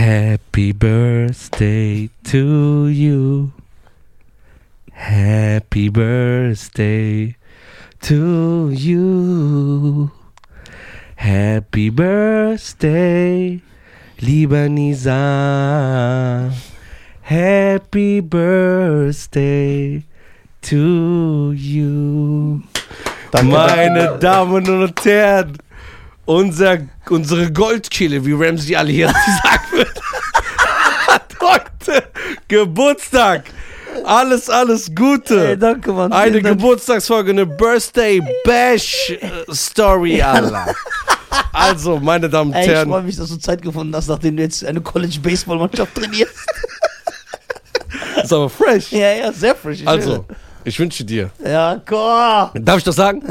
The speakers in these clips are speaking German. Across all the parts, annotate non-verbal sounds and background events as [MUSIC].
Happy birthday to you. Happy birthday to you. Happy birthday, lieber Nisa. Happy birthday to you. Danke, Meine Damen und Herren, unser, unsere Goldkehle, wie Ramsey alle hier [LAUGHS] sagen wird, hat heute Geburtstag. Alles, alles Gute. Ey, danke, Mann. Eine Dank. Geburtstagsfolge, eine Birthday Bash äh, Story, Alter. Also, meine Damen und Ey, ich Herren, freue mich, dass du Zeit gefunden hast, nachdem du jetzt eine College-Baseball-Mannschaft trainierst. [LAUGHS] ist aber fresh. ja, ja, sehr frisch. Ich Also, ich wünsche dir. Ja, komm. Darf ich das sagen?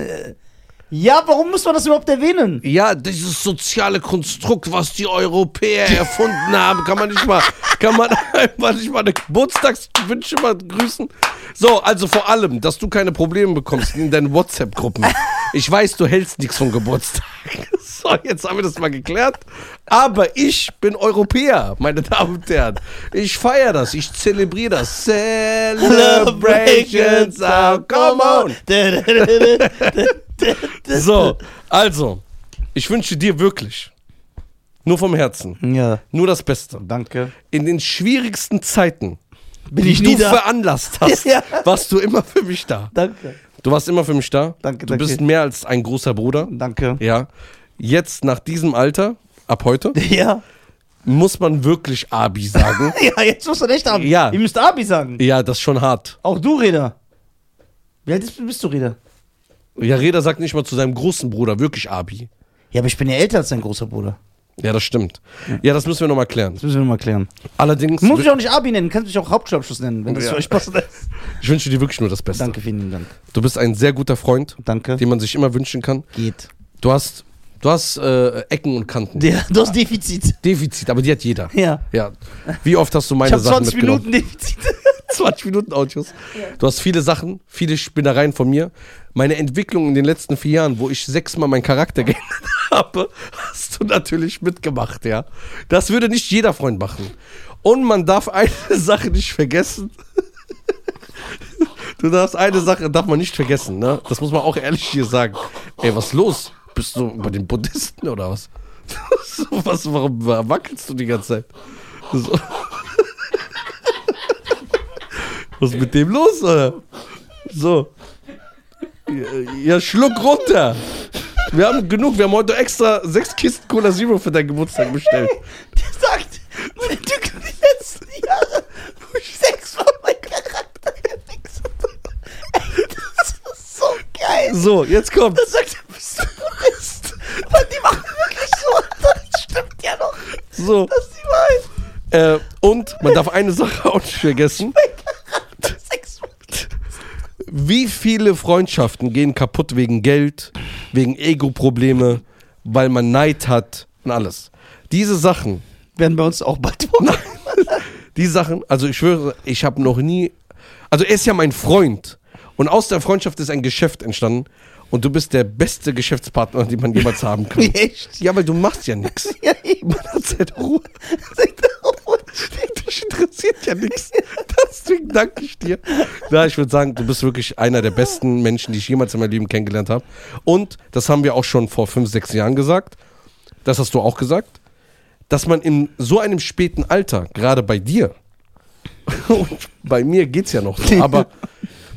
Ja, warum muss man das überhaupt erwähnen? Ja, dieses soziale Konstrukt, was die Europäer erfunden haben, kann man nicht mal, kann man [LAUGHS] einfach nicht mal eine Geburtstagswünsche mal grüßen. So, also vor allem, dass du keine Probleme bekommst in deinen WhatsApp-Gruppen. Ich weiß, du hältst nichts vom Geburtstag. [LAUGHS] So, jetzt haben wir das mal geklärt. Aber ich bin Europäer, meine Damen und Herren. Ich feiere das, ich zelebriere das. Celebrations are come on. [LAUGHS] So, also, ich wünsche dir wirklich, nur vom Herzen, Ja, nur das Beste. danke. In den schwierigsten Zeiten, Bin die ich du nie da. veranlasst [LAUGHS] hast, Ja. warst du immer für mich da. Danke. Du warst immer für mich da. Danke, Du danke. bist mehr als ein großer Bruder. Danke. Ja. Jetzt, nach diesem Alter, ab heute, [LAUGHS] Ja. muss man wirklich Abi sagen. [LAUGHS] Ja, jetzt musst du echt Abi. Ja. Ihr müsst Abi sagen. ja, das ist schon hart. Auch du, Reda. Wie alt bist- bist du, Reda? Ja, Reda sagt nicht mal zu seinem großen Bruder wirklich Abi. Ja, aber ich bin ja älter als dein großer Bruder. Ja, das stimmt. Ja, das müssen wir nochmal klären. Das müssen wir nochmal klären. Allerdings, Du musst mich auch nicht Abi nennen, kannst mich auch Hauptschulabschluss nennen, wenn das Ja. für euch passt. ich wünsche dir wirklich nur das Beste. Danke, vielen Dank. Du bist ein sehr guter Freund, Danke. den man sich immer wünschen kann. Geht. Du hast, du hast äh, Ecken und Kanten. Der, du hast Defizit. Defizit, aber die hat jeder. Ja. Ja. Wie oft hast du Ich meine habe Sachen 20 mitgenommen? Minuten Defizit. [LAUGHS] 20 Minuten Audios. Du hast viele Sachen, viele Spinnereien von mir. Meine Entwicklung in den letzten vier Jahren, wo ich sechsmal meinen Charakter [LAUGHS] geändert habe, hast du natürlich mitgemacht, ja. Das würde nicht jeder Freund machen. Und man darf eine Sache nicht vergessen. Du darfst eine Sache, darf man nicht vergessen, ne? Das muss man auch ehrlich hier sagen. Ey, was ist los? Bist du bei den Buddhisten oder was? [LAUGHS] Was warum wackelst du die ganze Zeit? So. [LAUGHS] Was ist mit dem los, oder? So. Ja, schluck runter. Wir haben genug. Wir haben heute extra sechs Kisten Cola Zero für deinen Geburtstag bestellt. Der sagt, meine Tücke die letzten Jahre, wo ich sechsmal mein Charakter gefixt habe. Das ist so geil. So, jetzt kommt. Da sagt er, bist du Buddhist? Weil die machen wirklich so. Das stimmt ja noch. So. Das ist die Wahrheit. Äh, und man darf eine Sache auch nicht vergessen. Sechsmal. Wie viele Freundschaften gehen kaputt wegen Geld, wegen Ego-Probleme, weil man Neid hat und alles. Diese Sachen, Werden bei uns auch bald vorkommen. [LAUGHS] die Sachen, also ich schwöre, ich habe noch nie, also er ist ja mein Freund und aus der Freundschaft ist ein Geschäft entstanden und du bist der beste Geschäftspartner, den man jemals haben kann. [LAUGHS] Echt? Ja, weil du machst ja nichts. [LAUGHS] Ja, eben. Man hat seine Ruhe. [LAUGHS] Dich interessiert ja nichts. Deswegen danke ich dir. Ja, ich würde sagen, du bist wirklich einer der besten Menschen, die ich jemals in meinem Leben kennengelernt habe. Und das haben wir auch schon vor fünf, sechs Jahren gesagt. Das hast du auch gesagt. Dass man in so einem späten Alter, gerade bei dir, [LAUGHS] und bei mir geht's ja noch so, [LAUGHS] aber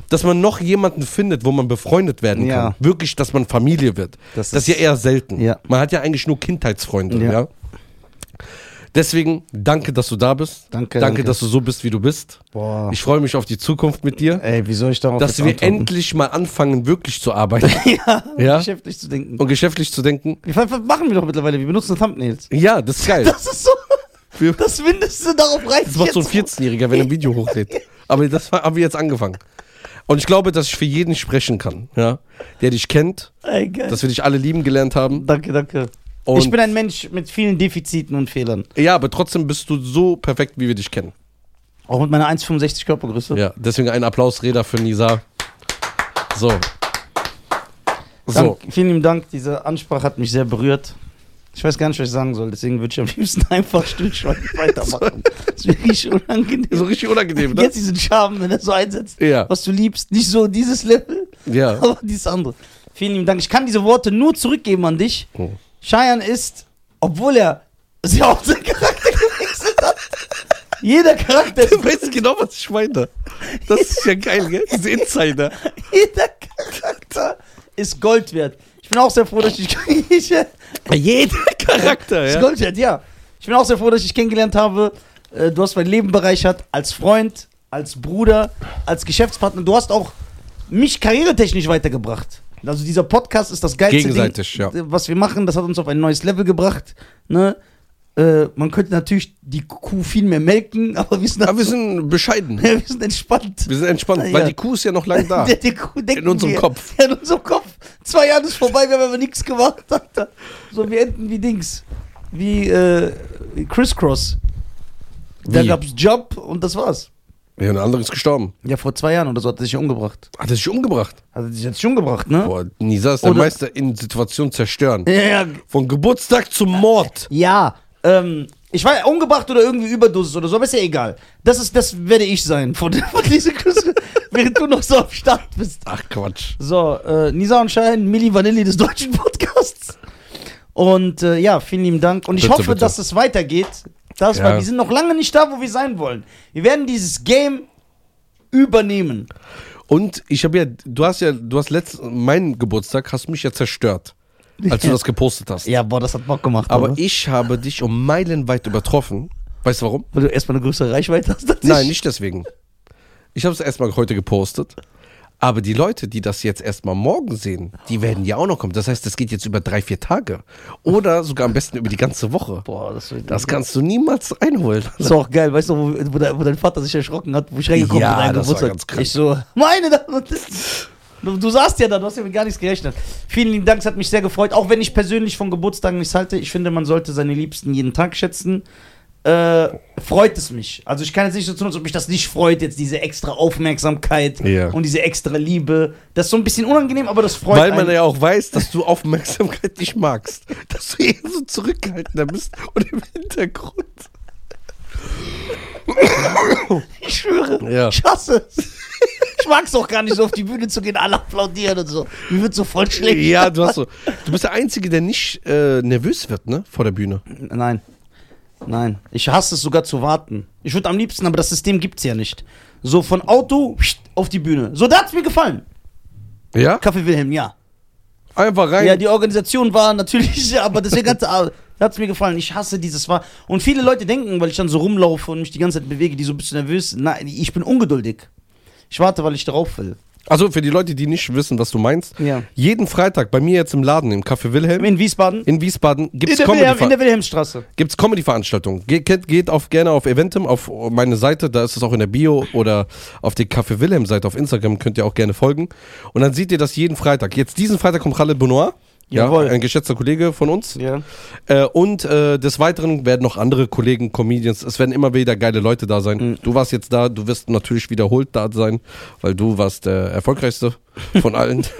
dass man noch jemanden findet, wo man befreundet werden Ja. kann. Wirklich, dass man Familie wird. Das Das, ist ja eher selten. Ja. Man hat ja eigentlich nur Kindheitsfreunde. Ja. Ja. Deswegen danke, dass du da bist. Danke, Danke, danke. dass du so bist, wie du bist. Boah. Ich freue mich auf die Zukunft mit dir. Ey, wie soll ich darauf Dass wir antworten? endlich mal anfangen, wirklich zu arbeiten [LAUGHS] ja, Ja? geschäftlich zu denken. und geschäftlich zu denken. Was machen wir doch mittlerweile? Wir benutzen Thumbnails. Ja, das ist geil. [LAUGHS] Das ist so Wir- das Mindeste, darauf reicht Das macht so ein 14-Jähriger, wenn er ein Video [LAUGHS] hochlädt. Aber das haben wir jetzt angefangen. Und ich glaube, dass ich für jeden sprechen kann, ja, der dich kennt, Ey, geil. dass wir dich alle lieben gelernt haben. danke, danke. Und ich bin ein Mensch mit vielen Defiziten und Fehlern. ja, aber trotzdem bist du so perfekt, wie wir dich kennen. Auch mit meiner 1,65 Körpergröße. Ja, deswegen ein Applaus, Reda, für Nisa. So. So. Dank, vielen lieben Dank. Diese Ansprache hat mich sehr berührt. Ich weiß gar nicht, was ich sagen soll, deswegen würde ich am liebsten einfach stillschweigend [LAUGHS] weitermachen. Das wäre richtig unangenehm. So richtig unangenehm, ne? Jetzt diesen Charme, wenn er so einsetzt, Ja. was du liebst. Nicht so dieses Level, Ja. [LAUGHS] aber dieses andere. Vielen lieben Dank. Ich kann diese Worte nur zurückgeben an dich. Oh. Cheyenne ist, obwohl er sehr oft seinen Charakter gewechselt hat, jeder Charakter ist Du weißt genau, was ich meine. Das ist ja geil, gell? Diese Insider. Jeder Charakter ist Gold wert. Ich bin auch sehr froh, dass ich. Jeder Charakter, ist ja. Gold wert, ja. Ich bin auch sehr froh, dass ich dich kennengelernt habe. Äh, Du hast mein Leben bereichert als Freund, als Bruder, als Geschäftspartner. Du hast auch mich karrieretechnisch weitergebracht. Also dieser Podcast ist das geilste Gegenseitig, Ding, ja. was wir machen. Das hat uns auf ein neues Level gebracht. Ne? Äh, man könnte natürlich die Kuh viel mehr melken, [LAUGHS] aber wir sind, Aber wir sind bescheiden. [LAUGHS] wir sind entspannt. Wir sind entspannt, Ja. weil die Kuh ist ja noch lange da. [LAUGHS] Der, der Kuh In unserem wir. Kopf. Ja, in unserem Kopf. Zwei Jahre ist vorbei, wir haben aber nichts gemacht. Alter. So, wir enden wie Dings. Wie äh, Crisscross. Da gab's Job und das war's. Ja, ein anderer ist gestorben. Ja, vor zwei Jahren oder so hat er sich umgebracht. Hat er sich umgebracht? Hat er sich jetzt umgebracht, ne? Boah, Nisa ist der Oder- Meister in Situationen zerstören. Ja, ja, Von Geburtstag zum Mord. ja. Ähm, ich war umgebracht oder irgendwie Überdosis oder so, aber ist ja egal. Das ist, das werde ich sein von, [LAUGHS] von dieser Küsse, während du noch so am Start bist. Ach Quatsch. So, äh, Nisa und Schein, Milli Vanilli des deutschen Podcasts. Und äh, ja, vielen lieben Dank. Und ich Bitte, hoffe, bitte. dass es weitergeht. Das, Ja. Weil wir sind noch lange nicht da, wo wir sein wollen. Wir werden dieses Game übernehmen. Und ich habe ja, du hast ja, du hast letzt, meinen Geburtstag hast mich ja zerstört, als du das gepostet hast. Ja, boah, das hat Bock gemacht. Aber oder? ich habe dich um meilenweit übertroffen. Weißt du warum? Weil du erstmal eine größere Reichweite hast. Nein, ich. nicht deswegen. Ich habe es erstmal heute gepostet. Aber die Leute, die das jetzt erstmal morgen sehen, die werden ja auch noch kommen. Das heißt, das geht jetzt über drei, vier Tage. Oder sogar am besten über die ganze Woche. Boah, das, Das kannst du niemals einholen. Das ist auch geil, weißt du, wo, wo, de- wo dein Vater sich erschrocken hat, wo ich reingekommen Ja, bin, das war Geburtstag. ganz krank. Ich so, meine Damen und Herren. Du, du saßt ja da, du hast ja mit gar nichts gerechnet. Vielen lieben Dank, es hat mich sehr gefreut. Auch wenn ich persönlich von Geburtstagen nichts halte, ich finde, man sollte seine Liebsten jeden Tag schätzen. Äh, freut es mich. Also ich kann jetzt nicht so tun, als ob mich das nicht freut, jetzt diese extra Aufmerksamkeit Ja. und diese extra Liebe. Das ist so ein bisschen unangenehm, aber das freut Weil man einen. ja auch weiß, dass du Aufmerksamkeit nicht magst. Dass du eher so zurückgehaltener bist und im Hintergrund. Ich schwöre, Ja. ich hasse es. Ich mag es auch gar nicht so auf die Bühne zu gehen, alle applaudieren und so. Mir wird so voll schlecht. Ja, du hast so. Du bist der Einzige, der nicht äh, nervös wird, ne? Vor der Bühne. Nein. Nein. Ich hasse es sogar zu warten. Ich würde am liebsten, aber das System gibt's ja nicht. So von Auto auf die Bühne. So, da hat's mir gefallen. Ja? Kaffee Wilhelm, ja. Einfach rein. Ja, die Organisation war natürlich, [LAUGHS] aber deswegen hat hat's mir gefallen. Ich hasse dieses war. Und viele Leute denken, weil ich dann so rumlaufe und mich die ganze Zeit bewege, die so ein bisschen nervös sind. Nein, ich bin ungeduldig. Ich warte, weil ich drauf will. Also für die Leute, die nicht wissen, was du meinst. Ja. Jeden Freitag bei mir jetzt im Laden, im Café Wilhelm, In Wiesbaden? in Wiesbaden, gibt es der, Wilhelm, in Comedy, der Wilhelmstraße. gibt's Comedy-Veranstaltungen. Geht, geht, geht auf, gerne auf Eventum, auf meine Seite, da ist es auch in der Bio oder auf die Café Wilhelm-Seite auf Instagram, könnt ihr auch gerne folgen. Und dann seht ihr das jeden Freitag. Jetzt diesen Freitag kommt Khaled Benoit. Ja, Jawohl. ein geschätzter Kollege von uns. Ja. Äh, und äh, des Weiteren werden noch andere Kollegen, Comedians, es werden immer wieder geile Leute da sein. Mhm. Du warst jetzt da, du wirst natürlich wiederholt da sein, weil du warst der erfolgreichste von allen. [LAUGHS]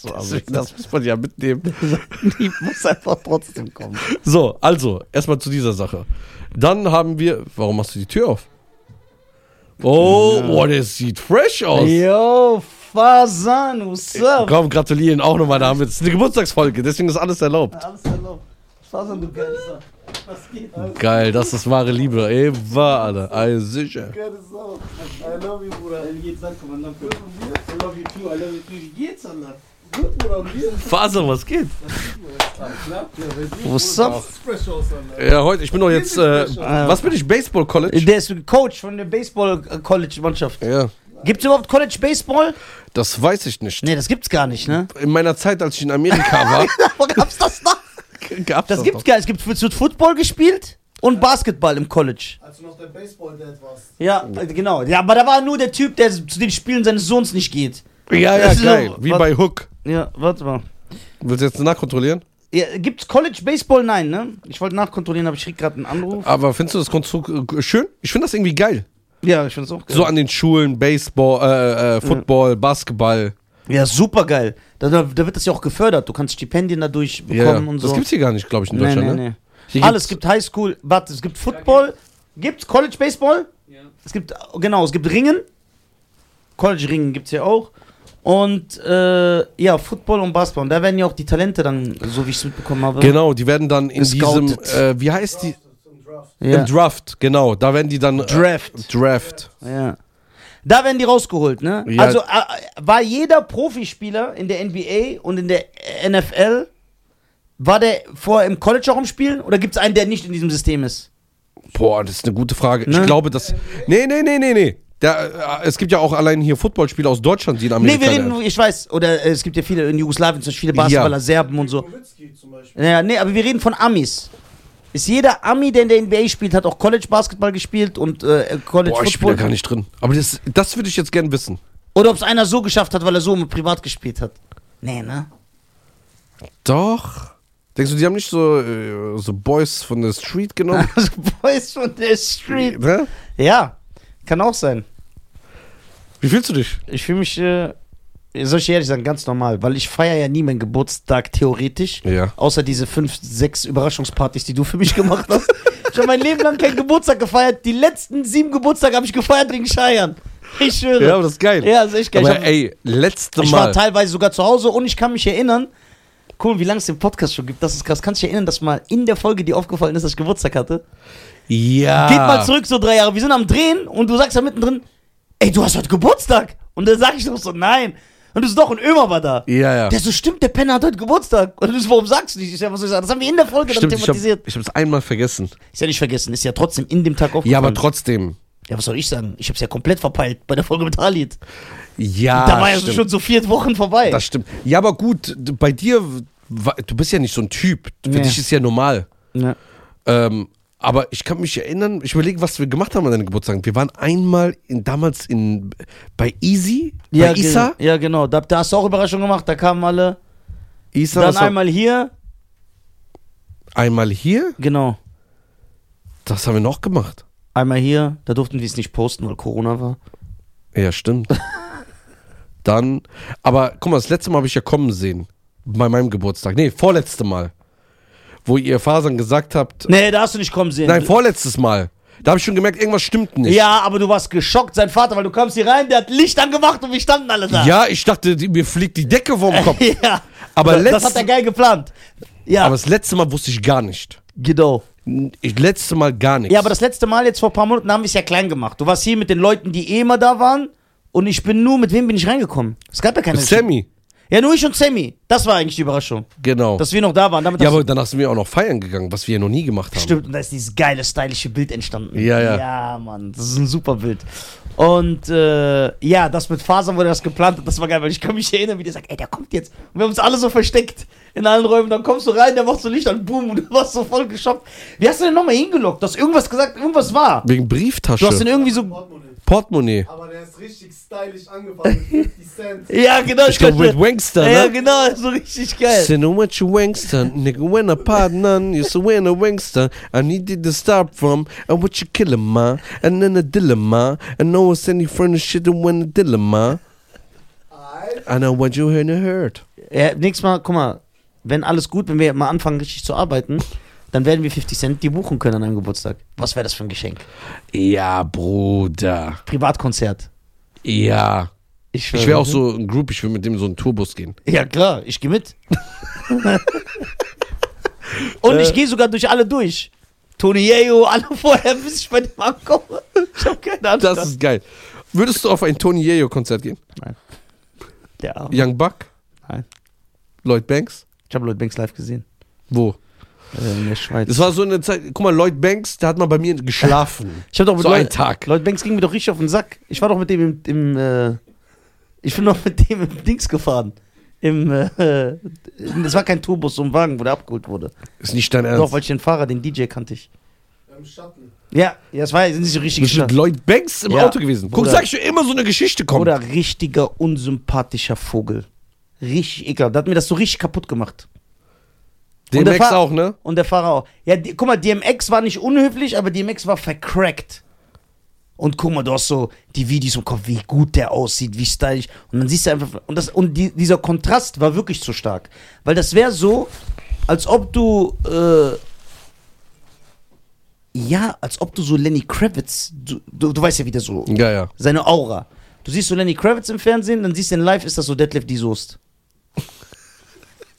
So, Deswegen, das muss man ja mitnehmen. [LAUGHS] die muss einfach trotzdem kommen. So, also, erstmal zu dieser Sache. Dann haben wir. Warum machst du die Tür auf? Oh, oh, der sieht fresh aus. Yo, Fasan, what's up? Komm, gratulieren auch nochmal damit. Das ist eine Geburtstagsfolge, deswegen ist alles erlaubt. Alles erlaubt. Fasan, du geiles Sau. Was geht? Alles Geil, das ist wahre Liebe. Ey, war, Alter. Ey, sicher. geiles Sau. I love you, Bruder. Wie geht's, sag Kommandant? I love you too, I love you too. Wie geht's, Alter? Gut, Bruder, und dir? Faser, was geht? What's up? Alter. Ja, heute, ich bin doch jetzt. Äh, was bin ich? Baseball College? Der ist Coach von der Baseball-College-Mannschaft. Ja. Gibt's überhaupt College Baseball? Das weiß ich nicht. Nee, das gibt's gar nicht, ne? In meiner Zeit, als ich in Amerika [LAUGHS] war, Aber gab's das noch? gab's Das das gibt's noch. gar nicht. Es gibt es wird Football gespielt und Basketball im College. Als du noch der Baseball-Dad warst. Ja, äh, genau. Ja, aber da war nur der Typ, der zu den Spielen seines Sohns nicht geht. Ja, ja, So, geil. Wie was- bei Hook. Ja, warte mal. Willst du jetzt nachkontrollieren? Ja, gibt's College Baseball? Nein, ne? Ich wollte nachkontrollieren, aber ich krieg gerade einen Anruf. Aber findest du das Konstrukt äh, schön? Ich finde das irgendwie geil. Ja, ich find's auch geil. So an den Schulen, Baseball, äh, äh, Football, Basketball. Ja, super geil. Da, da, da wird das ja auch gefördert. Du kannst Stipendien dadurch Ja, bekommen und so. das gibt's hier gar nicht, glaube ich, in nee, Deutschland, nee, ne? nee. Hier Alles gibt's- gibt Highschool, warte, es gibt Football, gibt's College Baseball? Ja. Es gibt, genau, es gibt Ringen. College Ringen gibt's ja auch. Und äh, ja, Football und Basketball. Und da werden ja auch die Talente dann, so wie ich es mitbekommen habe. Genau, die werden dann in diesem, Gescoutet. äh, wie heißt die? Ja. Im Draft, genau. Da werden die dann. äh, Draft. Draft. Ja. Da werden die rausgeholt, ne? Ja. Also äh, war jeder Profispieler in der NBA und in der NFL, war der vorher im College auch am Spielen oder gibt es einen, der nicht in diesem System ist? Boah, das ist eine gute Frage. Ne? Ich glaube, dass. Nee, nee, nee, nee, nee. Der, äh, es gibt ja auch allein hier Footballspieler aus Deutschland, die in Nee, Amerika wir reden, ich weiß, oder äh, es gibt ja viele in Jugoslawien, zum Beispiel viele Basketballer, Ja. Serben und so. Nowitzki zum Beispiel. Ja, nee, aber wir reden von Amis. Ist jeder Ami, der in der NBA spielt, hat auch College Basketball gespielt und äh, College Boah, ich bin Football? da gar nicht drin. Aber das, das würde ich jetzt gern wissen. Oder ob es einer so geschafft hat, weil er so mit privat gespielt hat. Nee, ne? Doch. Denkst du, die haben nicht so, äh, so Boys von der Street genommen? [LAUGHS] Also Boys von der Street. ne? Ja, kann auch sein. Wie fühlst du dich? Ich fühle mich, äh, soll ich ehrlich sagen, ganz normal, weil ich feiere ja nie meinen Geburtstag theoretisch. Ja. Außer diese fünf, sechs Überraschungspartys, die du für mich gemacht hast. ich habe mein Leben lang keinen Geburtstag gefeiert. Die letzten sieben Geburtstage habe ich gefeiert wegen Scheiern. Ich schwöre. Ja, aber das ist geil. Ja, das ist echt geil. aber ich hab, ey, letzte ich war Mal. teilweise sogar zu Hause und ich kann mich erinnern, cool, wie lange es den Podcast schon gibt. Das ist krass. Kannst du dich erinnern, dass mal in der Folge dir aufgefallen ist, dass ich Geburtstag hatte? Ja. Geht mal zurück so drei Jahre. Wir sind am Drehen und du sagst da mittendrin, ey, du hast heute Geburtstag. Und dann sag ich doch so, nein. Und du so, doch, und Ömer war da. Ja, ja. Der so, stimmt, der Penner hat heute Geburtstag. Und du so, warum sagst du nicht? Ich sag, was soll ich sagen? Das haben wir in der Folge Stimmt, dann thematisiert. ich hab's einmal vergessen. Ist ja nicht vergessen, ist ja trotzdem in dem Tag aufgefallen. Ja, aber trotzdem. Ja, was soll ich sagen? Ich hab's ja komplett verpeilt bei der Folge mit Halid. Ja, da war ja stimmt. schon so vier Wochen vorbei. Das stimmt. Ja, aber gut, bei dir, du bist ja nicht so ein Typ. Für Nee. dich ist ja normal. ja. Ähm, aber ich kann mich erinnern, ich überlege, was wir gemacht haben an deinem Geburtstag. Wir waren einmal in, damals in, bei Easy, Ja, bei ge- Issa. ja, genau. Da, da hast du auch Überraschung gemacht. Da kamen alle. Issa Dann war- einmal hier. einmal hier. Genau. Das haben wir noch gemacht. Einmal hier. Da durften wir es nicht posten, weil Corona war. Ja, stimmt. [LAUGHS] Dann, aber guck mal, das letzte Mal habe ich ja kommen sehen. Bei meinem Geburtstag. Nee, vorletzte Mal. Wo ihr Fasern gesagt habt. Nee, da hast du nicht kommen sehen. Nein, vorletztes Mal. Da habe ich schon gemerkt, irgendwas stimmt nicht. Ja, aber du warst geschockt, sein Vater, weil du kamst hier rein, der hat Licht angemacht und wir standen alle da. Ja, ich dachte, mir fliegt die Decke vom [LAUGHS] Kopf. ja. Aber das, das hat er geil geplant. Ja, Aber das letzte Mal wusste ich gar nicht. genau. Ich, letzte Mal gar nichts. Ja, aber das letzte Mal, jetzt vor ein paar Monaten, haben wir es ja klein gemacht. Du warst hier mit den Leuten, die eh immer da waren. Und ich bin nur, mit wem bin ich reingekommen? Es gab ja keine. Sammy, Ja, nur ich und Sammy. Das war eigentlich die Überraschung. genau. Dass wir noch da waren. Damit ja, aber danach sind wir auch noch feiern gegangen, was wir ja noch nie gemacht haben. Stimmt, und da ist dieses geile, stylische Bild entstanden. Ja, ja. Ja, Mann, das ist ein super Bild. Und äh, ja, das mit Fasern, wo der das geplant hat, das war geil, weil ich kann mich erinnern, wie der sagt, ey, der kommt jetzt. Und wir haben uns alle so versteckt in allen Räumen. Dann kommst du rein, der macht so Licht an, boom, und du warst so voll geschockt. Wie hast du denn nochmal hingelockt? Du hast irgendwas gesagt, irgendwas war. Wegen Brieftasche. Du hast den irgendwie so. Portemonnaie. Portemonnaie. Aber der ist richtig stylisch angefangen mit 50 Cent. [LAUGHS] Ja, genau. Ich glaube, mit Wangster, Ja, ne? genau, so richtig geil. Say no you Wangster, nigga when I pardon none, you say when a Wangster, I needed to stop from, and what you killing ma, and then a dilemma, and no one's any furnace shit and when a dilemma. I know what you heard heard. Ja, nächstes Mal, guck mal, wenn alles gut, wenn wir mal anfangen, richtig zu arbeiten, dann werden wir 50 Cent die buchen können an einem Geburtstag. Was wäre das für ein Geschenk? Ja, Bruder. Privatkonzert. Ja. Ich, Ich wäre auch so ein Group, ich will mit dem so einen Tourbus gehen. Ja, klar, ich gehe mit. [LAUGHS] Und ich gehe sogar durch alle durch. Tony Yeo, alle vorher, bis ich bei dem ankomme. Ich habe keine Ahnung. Das ist geil. Würdest du auf ein Tony Yeo Konzert gehen? der Arme. Young Buck? Nein. Lloyd Banks? Ich habe Lloyd Banks live gesehen. Wo? Äh, in der Schweiz. Das war so eine Zeit, guck mal, Lloyd Banks, der hat mal bei mir geschlafen. [LAUGHS] ich habe doch mit so Lloyd, einen Tag. Lloyd Banks ging mir doch richtig auf den Sack. Ich war doch mit dem im, im äh, ich bin doch mit dem im Dings gefahren. Im, äh, es war kein Tourbus, so ein Wagen, wo der abgeholt wurde. Ist nicht dein Doch, Ernst. weil ich den Fahrer, den DJ kannte ich. Im Shuttle. Ja, ja, es war sind nicht so richtig Bist mit Lloyd Banks im Ja. Auto gewesen? Guck, Bruder. sag ich dir immer so eine Geschichte kommt. Oder richtiger unsympathischer Vogel. Richtig ekelhaft. Der hat mir das so richtig kaputt gemacht. Und der DMX Fahr- auch, ne? Und der Fahrer auch. Ja, die, guck mal, DMX war nicht unhöflich, aber DMX war vercrackt. Und guck mal, du hast so die Videos im Kopf, wie gut der aussieht, wie stylisch. Und dann siehst du einfach, und, das, und die, dieser Kontrast war wirklich zu stark. Weil das wäre so, als ob du, äh, ja, als ob du so Lenny Kravitz, du, du, du weißt ja, wie der so, Ja, ja. seine Aura. Du siehst so Lenny Kravitz im Fernsehen, dann siehst du in live, ist das so Deadlift die Soest.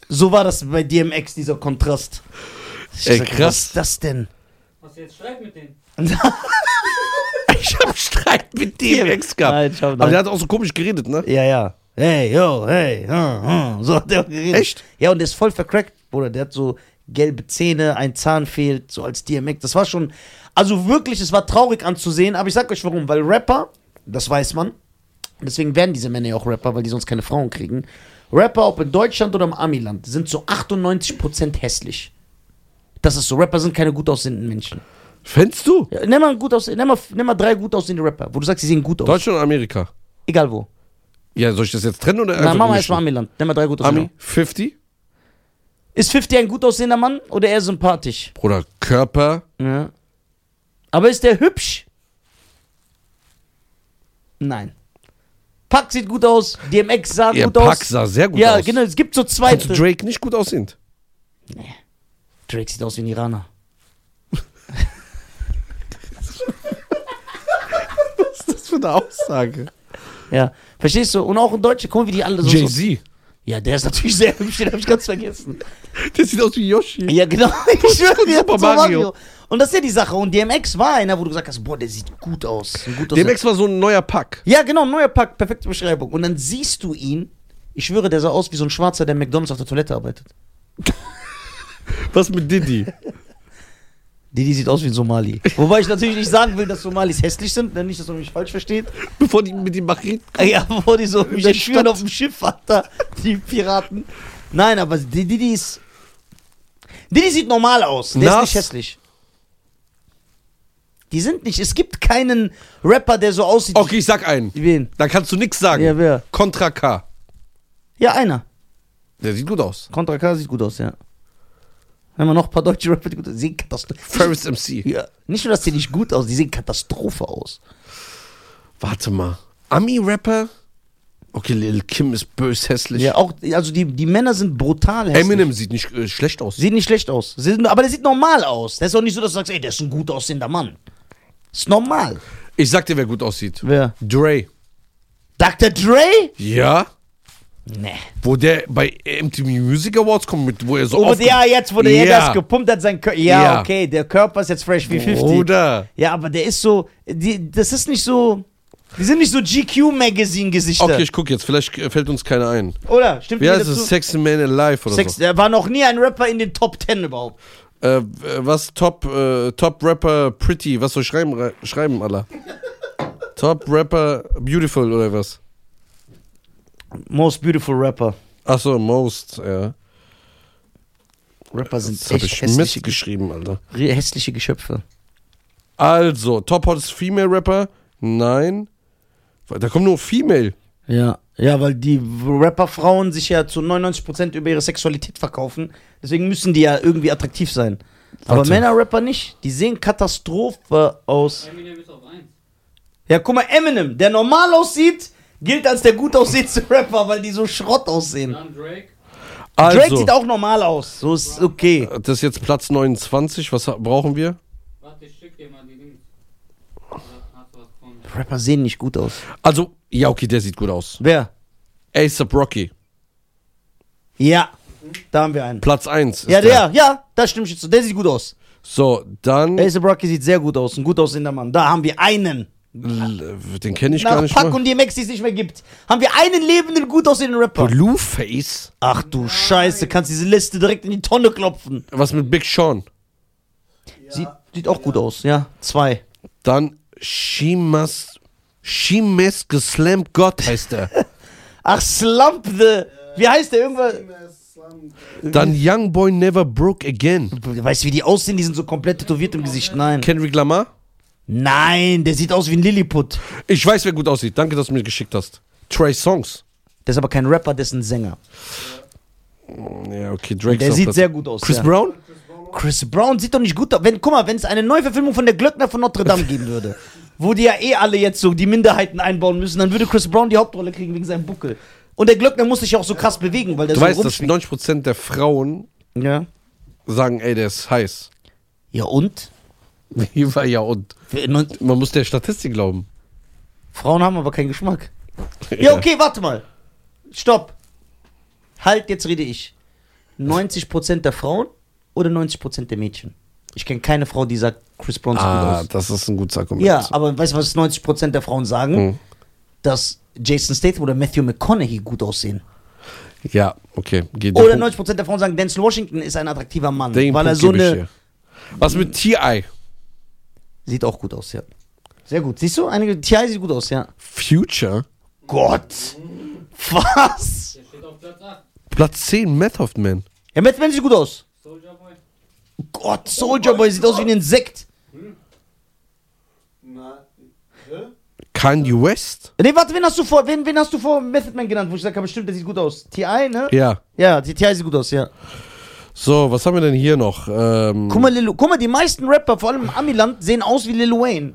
So war das bei DMX, dieser Kontrast. Ich Ey, sag, krass. Was ist das denn? Hast du jetzt Streit mit denen? [LAUGHS] Ich hab Streit mit DMX gehabt. Nein, ich hab- Aber nein. der hat auch so komisch geredet, ne? Ja, ja. Hey, yo, hey, hm, hm. so hat der geredet. Echt? Ja, und der ist voll vercrackt, Bruder. Der hat so gelbe Zähne, ein Zahn fehlt, so als DMX. Das war schon, also wirklich, es war traurig anzusehen, aber ich sag euch warum, weil Rapper, das weiß man, deswegen werden diese Männer ja auch Rapper, weil die sonst keine Frauen kriegen. Rapper, ob in Deutschland oder im Amiland, sind so 98% hässlich. Das ist so, Rapper sind keine gut aussehenden Menschen. Fändst du? Ja, nimm, mal gut ausseh- nimm, mal, nimm mal drei gut aussehende Rapper, wo du sagst, sie sehen gut aus. Deutschland oder Amerika? Egal wo. Ja, soll ich das jetzt trennen oder Na, mach mal mischen? erstmal Amiland. Nimm mal drei gut aussehende. Ami? 50? Ist 50 ein gut aussehender Mann oder eher sympathisch? Bruder, Körper. Ja. Aber ist der hübsch? Nein. Pack sieht gut aus, DMX sah Ja, gut Pack aus. sah sehr gut ja, aus. genau, es gibt so zwei. Du Drake nicht gut aussehend? Drake sieht aus wie ein Iraner. [LAUGHS] Was ist das für eine Aussage? Ja, verstehst du? Und auch in Deutsche, guck mal, wie die alle so. so Jay-Z. Ja, der ist natürlich sehr hübsch, den hab ich ganz vergessen. Der sieht aus wie Yoshi. Ja, genau. [LAUGHS] Ich schwöre dir, Super Mario. Und das ist ja die Sache. Und DMX war einer, wo du gesagt hast, boah, der sieht gut aus. Ein gut DMX war so ein neuer Pack. Ja, genau, neuer Pack, perfekte Beschreibung. Und dann siehst du ihn, ich schwöre, der sah aus wie so ein Schwarzer, der McDonalds auf der Toilette arbeitet. Was mit Diddy? Didi sieht aus wie ein Somali. Wobei ich natürlich nicht sagen will, dass Somalis hässlich sind, denn nicht, dass man mich falsch versteht. Bevor die mit dem Macheten. Ja, bevor die so mich entführen auf dem Schiff, Alter, die Piraten. Nein, aber die- Didi ist... Didi sieht normal aus, der ist Nas? nicht hässlich. Die sind nicht, es gibt keinen Rapper, der so aussieht Okay, ich sag einen. Wen? Da kannst du nichts sagen. Ja, wer? Contra K. Ja, einer. Der sieht gut aus. Contra K sieht gut aus, ja. Haben wir noch ein paar deutsche Rapper, die gut aussehen. Katastrophe. Ferris MC. Ja, nicht nur, dass die nicht gut aus, die sehen Katastrophe aus. Warte mal. Ami-Rapper? Okay, Lil Kim ist bös hässlich. Ja, auch, also die, die Männer sind brutal hässlich. Eminem sieht nicht äh, schlecht aus. Sieht nicht schlecht aus. Sieht- Aber der sieht normal aus. Der ist auch nicht so, dass du sagst, ey, der ist ein gut aussehender Mann. Ist normal. Ich sag dir, wer gut aussieht. Wer? Dre. Dr. Dre? Ja? Nee. Wo der bei MTV Music Awards kommt, mit, wo er so Oh, ja, jetzt, wo der Ja. das gepumpt hat, sein Körper. Ja, Ja. okay, der Körper ist jetzt fresh wie 50. Bruder. Ja, aber der ist so, die, das ist nicht so, die sind nicht so GQ-Magazine-Gesichter. Okay, ich guck jetzt. Vielleicht fällt uns keiner ein. Oder? Stimmt Wie heißt es? Sexy Man Alive oder Sex, so. Der war noch nie ein Rapper in den Top 10 überhaupt. Äh, äh, was? Top, äh, Top Rapper Pretty. Was soll ich schreiben, re- schreiben Allah? [LAUGHS] Top Rapper Beautiful oder was? Most Beautiful Rapper. Achso, Most, ja. Rapper sind Das habe echt ich hässliche, geschrieben, Alter. hässliche Geschöpfe. Also, Top Hottest Female Rapper? Nein. Da kommt nur Female. Ja. Ja, weil die Rapperfrauen sich ja zu 99% über ihre Sexualität verkaufen. Deswegen müssen die ja irgendwie attraktiv sein. Aber Warte. Männer-Rapper nicht. Die sehen Katastrophe aus. Eminem ist auf 1. Ja, guck mal, Eminem, der normal aussieht, gilt als der gut aussehendste [LAUGHS] Rapper, weil die so Schrott aussehen. Dann Drake. Also, Drake sieht auch normal aus. So ist okay. das ist jetzt Platz 29. Was brauchen wir? Warte, ich schick dir mal die gefunden. Rapper sehen nicht gut aus. Also, ja, okay, der sieht gut aus. Wer? ASAP Rocky. Ja. Da haben wir einen. Platz 1. Ja, der, ja, da stimme ich zu. Der sieht gut aus. So, dann. Ace Rocky sieht sehr gut aus. Ein gut aussehender Mann. Da haben wir einen. Den kenne ich gar Nach nicht Pack mal. und DMX, die es nicht mehr gibt, haben wir einen lebenden, gut aussehenden Rapper. Blueface? Ach du Scheiße, kannst diese Liste direkt in die Tonne klopfen. Was mit Big Sean? Sieht, sieht auch gut aus, ja. Zwei. Dann. She Must Geslammed God heißt er. [LAUGHS] Ach, Slump the. Wie heißt der? Irgendwas. Dann Young Boy Never Broke Again. Weißt du, wie die aussehen? Die sind so komplett tätowiert im Gesicht. Nein. Kendrick Lamar? Nein, der sieht aus wie ein Lilliput. Ich weiß, wer gut aussieht. Danke, dass du mir geschickt hast. Trey Songs. Der ist aber kein Rapper, der ist ein Sänger. Ja, okay, Drake Der sieht sehr gut aus. Chris ja. Brown? Chris Brown sieht doch nicht gut aus. Wenn, guck mal, wenn es eine Neuverfilmung von der Glöckner von Notre Dame geben würde. [LAUGHS] wo die ja eh alle jetzt so die Minderheiten einbauen müssen, dann würde Chris Brown die Hauptrolle kriegen wegen seinem Buckel. Und der Glöckner muss sich ja auch so krass bewegen, weil der Du so weißt, dass rumschwingt. 90% der Frauen Ja. sagen, ey, der ist heiß. Ja und? Ja und? Man muss der Statistik glauben. Frauen haben aber keinen Geschmack. [LAUGHS] Ja, okay, warte mal. Stopp. Halt, jetzt rede ich. 90% der Frauen oder 90% der Mädchen? Ich kenne keine Frau, die sagt, Chris Brown sieht Ah, gut aus. das ist ein gutes Argument. Ja, aber weißt du, was 90% der Frauen sagen? Hm. Dass Jason Statham oder Matthew McConaughey gut aussehen. Ja, okay. Geht Oder den 90% der Frauen sagen, Denzel Washington ist ein attraktiver Mann, Den weil er Punkt so gebe ich eine... Was mit T.I.? Sieht auch gut aus, ja. Sehr gut. Siehst du, einige T.I. sieht gut aus, ja. Future? Gott. [LAUGHS] Was? Der steht auf Platz 8. Platz 10, Method Man. Ja, Matt Damon sieht gut aus. Soldier Boy. Gott, Soldier Boy sieht aus wie ein Insekt. Na, hä? Kanye West? Nee, warte, wen hast du vor, wen, wen hast du vor Method Man genannt, wo ich sage, bestimmt, der sieht gut aus. T.I., ne? Ja. Ja, die T.I. sieht gut aus, ja. So, was haben wir denn hier noch? Ähm, Guck mal, Lil, guck mal, die meisten Rapper, vor allem im Amiland, sehen aus wie Lil Wayne.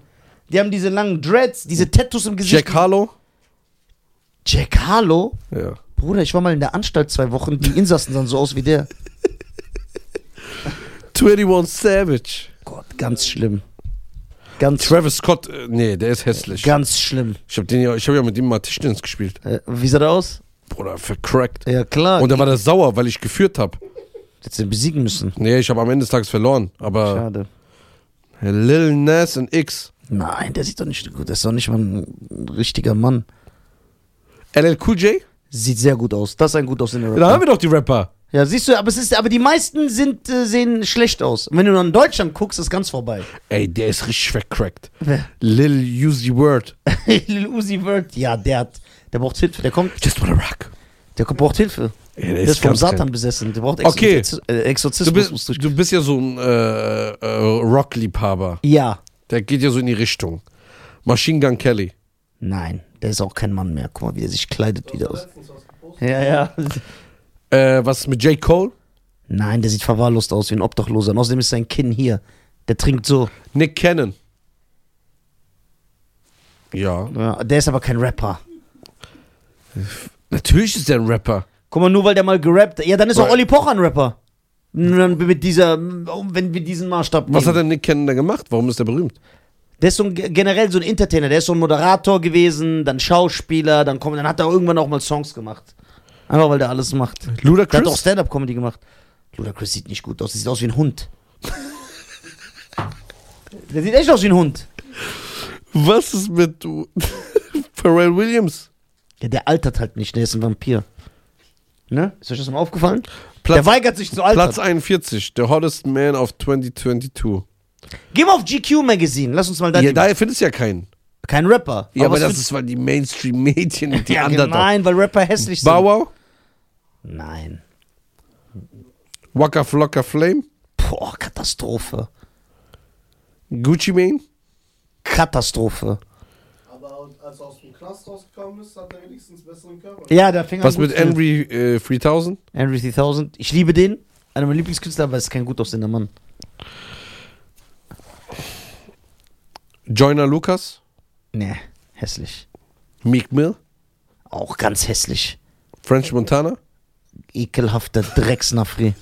Die haben diese langen Dreads, diese Tattoos im Gesicht. Jack Harlow? Jack Harlow? Ja. Bruder, ich war mal in der Anstalt zwei Wochen, die Insassen sahen so aus wie der. [LAUGHS] 21 Savage. Gott, ganz schlimm. Ganz, Travis Scott, äh, nee, der ist hässlich. ganz schlimm. Ich habe ja, ich hab ja mit ihm mal Tischtennis gespielt. Äh, wie sah der aus? Bruder, vercrackt. Ja, klar. Und da war der sauer, weil ich geführt habe. Hättest du besiegen müssen. Nee, ich habe am Ende des Tages verloren. Aber Schade. Lil Nas und X. Nein, der sieht doch nicht gut. Der ist doch nicht mal ein richtiger Mann. LL Cool J? Sieht sehr gut aus. Das ist ein gut aussehender Rapper. Da haben wir doch die Rapper. Ja, siehst du, aber es ist, aber die meisten sind, äh, sehen schlecht aus. Und wenn du nur in Deutschland guckst, ist ganz vorbei. Ey, der ist richtig vercrackt. Wer? Lil Uzi Word. [LAUGHS] Lil Uzi Vert, ja, der hat, der braucht Hilfe. Der kommt, Just wanna rock. der kommt, braucht Hilfe. Ey, der ist vom Satan besessen. Der braucht Okay. Exorzi- äh, Du Exorzismus. bist, du bist ja so ein äh, äh, Rock-Liebhaber. ja. Der geht ja so in die Richtung. Machine Gun Kelly. Nein, der ist auch kein Mann mehr. Guck mal, wie der sich kleidet wieder Du aus. Ja, ja. Äh, was ist mit J. Cole? Nein, der sieht verwahrlost aus wie ein Obdachloser. Und außerdem ist sein Kinn hier. Der trinkt so. Nick Cannon. Ja. Ja, der ist aber kein Rapper. Natürlich ist der ein Rapper. Guck mal, nur weil der mal gerappt hat. Ja, dann ist auch Weil- Olli Pocher ein Rapper. Dann Mit dieser, wenn wir diesen Maßstab Was nehmen. hat denn Nick Cannon da gemacht? Warum ist der berühmt? Der ist so ein, generell so ein Entertainer. Der ist so ein Moderator gewesen, dann Schauspieler, dann, kommt, dann hat er irgendwann auch mal Songs gemacht. Einfach weil der alles macht. Der hat auch Ludacris? Stand-Up-Comedy gemacht. Ludacris sieht nicht gut aus. Der sieht aus wie ein Hund. [LAUGHS] der sieht echt aus wie ein Hund. Was ist mit du? [LAUGHS] Pharrell Williams? Ja, der altert halt nicht. Der ist ein Vampir. Ne? Ist euch das mal aufgefallen? Platz, der weigert sich zu altern. Platz 41. The hottest man of 2022. Geh mal auf GQ Magazine. Lass uns mal da. Ja, da findest du ja keinen. Kein Rapper. Ja, aber was das ist, weil die Mainstream-Medien [LAUGHS] und die ja, anderen. Nein, weil Rapper hässlich sind. Wow? Nein. Waka Flocka Flame? Boah, Katastrophe. Gucci Mane? Katastrophe. Aber als aus dem Knast rausgekommen ist, hat er wenigstens besseren Körper. Ja, der fing an Was mit Henry äh, 3000? Henry 3000. Ich liebe den. Einer meiner Lieblingskünstler, aber es ist kein gut aussehender Mann. Joyner Lucas? Nee, hässlich. Meek Mill? Auch ganz hässlich. French Montana? Ekelhafter Drecksnafri.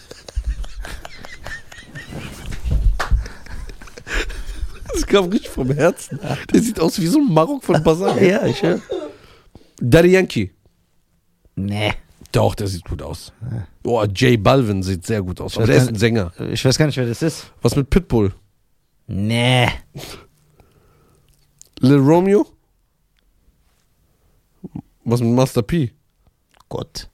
Das kam richtig vom Herzen. Der sieht aus wie so ein Marok von Basar. Ja, ich höre. Daddy Yankee? Nee. Doch, der sieht gut aus. Oh, J Balvin sieht sehr gut aus. Aber der ist ein Sänger. Ich weiß gar nicht, wer das ist. Was mit Pitbull? Nee. Lil Romeo? Was mit Master P? Gott.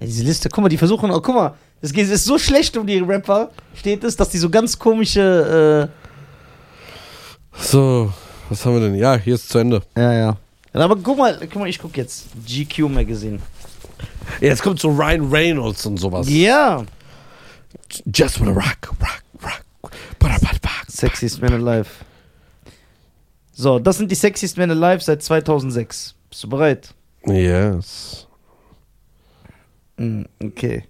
Ja, diese Liste, guck mal, die versuchen, oh, guck mal, es ist so schlecht um die Rapper, steht es, dass die so ganz komische, So, was haben wir denn? Ja, hier ist zu Ende. ja, ja. Aber guck mal, guck mal, ich guck jetzt. GQ Magazine. Jetzt kommt so Ryan Reynolds und sowas. Ja. Just wanna rock, rock, rock. Bada, bada, bada. Sexiest Man Alive. So, das sind die Sexiest Men Alive seit 2006. Bist du bereit? Yes. Mm, okay.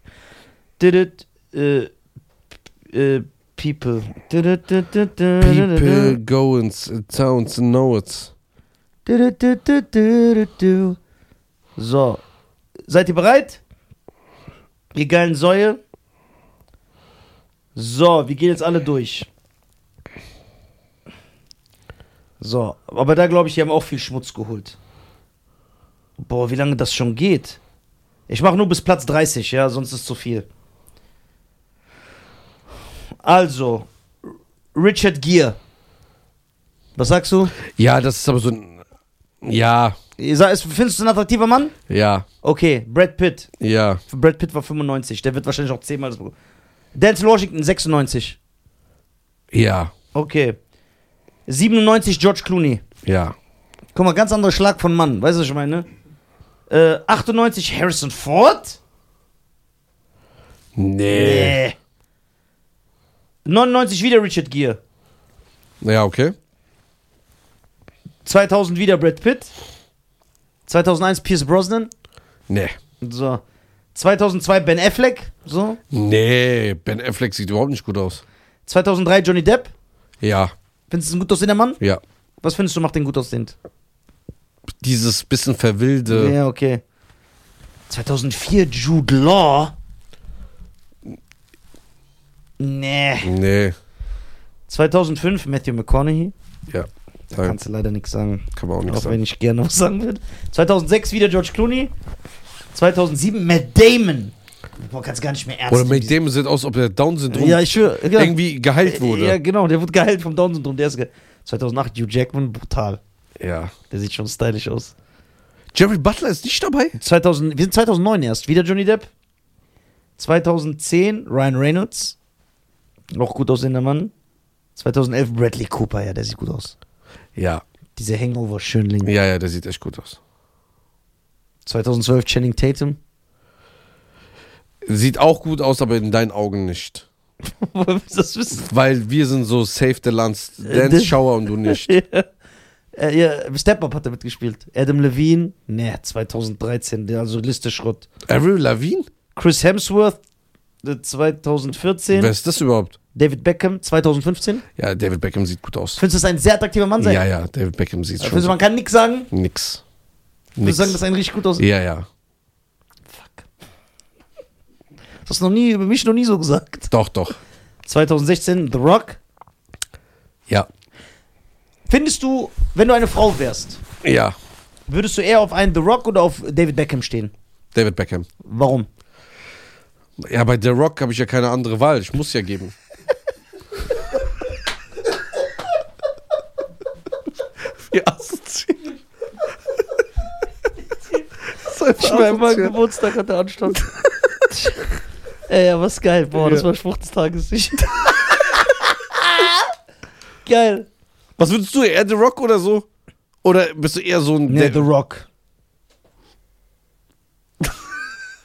Did it, äh, äh, People. People go in s- towns and du. So. Seid ihr bereit? Ihr geilen Säue. So, wir gehen jetzt alle durch. So, aber da glaube ich, die haben auch viel Schmutz geholt. Boah, wie lange das schon geht. Ich mache nur bis Platz 30, ja, sonst ist zu viel. Also, Richard Gere. Was sagst du? Ja, das ist aber so ein. Ja, Findest du ein attraktiver Mann? ja, Okay, Brad Pitt. ja. Brad Pitt war 95, der wird wahrscheinlich auch zehnmal das bekommen. Denzel Washington 96. Ja, Okay. 97 George Clooney. ja. Guck mal, ganz anderer Schlag von Mann, weißt du, was ich meine? Äh, 98 Harrison Ford? Nee. 99 wieder Richard Gere. Ja, okay. 2000 wieder Brad Pitt. 2001 Pierce Brosnan. Nee. So. 2002 Ben Affleck. So. Nee, Ben Affleck sieht überhaupt nicht gut aus. 2003 Johnny Depp. Ja, Findest du einen gut aussehender Mann? ja. Was findest du macht den gut aussehend? Dieses bisschen verwilde. Ja, okay. 2004 Jude Law. Nee. Nee. 2005 Matthew McConaughey. Ja. Da Nein, kannst du leider nichts sagen. kann man auch nichts Auch wenn sagen. ich gerne was sagen würde. 2006 wieder George Clooney. 2007 Matt Damon. Boah, kannst gar nicht mehr ernst Oder mit dem sieht aus, ob der Down-Syndrom Ja. Ja. irgendwie geheilt wurde. Ja, genau. Der wurde geheilt vom Down-Syndrom. Der ist ge 2008 Hugh Jackman. Brutal. ja. Der sieht schon stylisch aus. Jerry Butler ist nicht dabei? 2000, wir sind 2009 erst. Wieder Johnny Depp. 2010 Ryan Reynolds. Noch gut aussehender Mann. 2011 Bradley Cooper. Ja, der sieht gut aus. Ja. Diese Hangover-Schönling. Ja, ja, der sieht echt gut aus. 2012 Channing Tatum. Sieht auch gut aus, aber in deinen Augen nicht. [LAUGHS] Woher willst du das wissen? Weil wir sind so Save the Lance Äh, Dance Shower und du nicht. [LAUGHS] ja. Äh, ja, Step Up hat er mitgespielt. Adam Levine. Ne, 2013. Der also Liste Schrott. Avril Lavigne? Chris Hemsworth. Äh, 2014. Wer ist das überhaupt? David Beckham. 2015. Ja, David Beckham sieht gut aus. Findest du das ein sehr attraktiver Mann sein? Ja, ja, David Beckham sieht schon Findest du, man kann nichts sagen? Nix. Du würdest Nix. sagen, das ist ein richtig gut aus. Ja, ja. Das hast du noch nie, über mich noch nie so gesagt. Doch, doch. 2016 The Rock. Ja. Findest du, wenn du eine Frau wärst, Ja. würdest du eher auf einen The Rock oder auf David Beckham stehen? David Beckham. Warum? Ja, bei The Rock habe ich ja keine andere Wahl. Ich muss ja geben. [LAUGHS] Wie assoziiert. Ich meine, mein Geburtstag hat der Anstand. [LAUGHS] Ey, ja, was geil. Boah, das Ja. war Spruch des Tages. Ich- [LAUGHS] geil. Was würdest du, eher The Rock oder so? Oder bist du eher so ein... Nee, der- The Rock.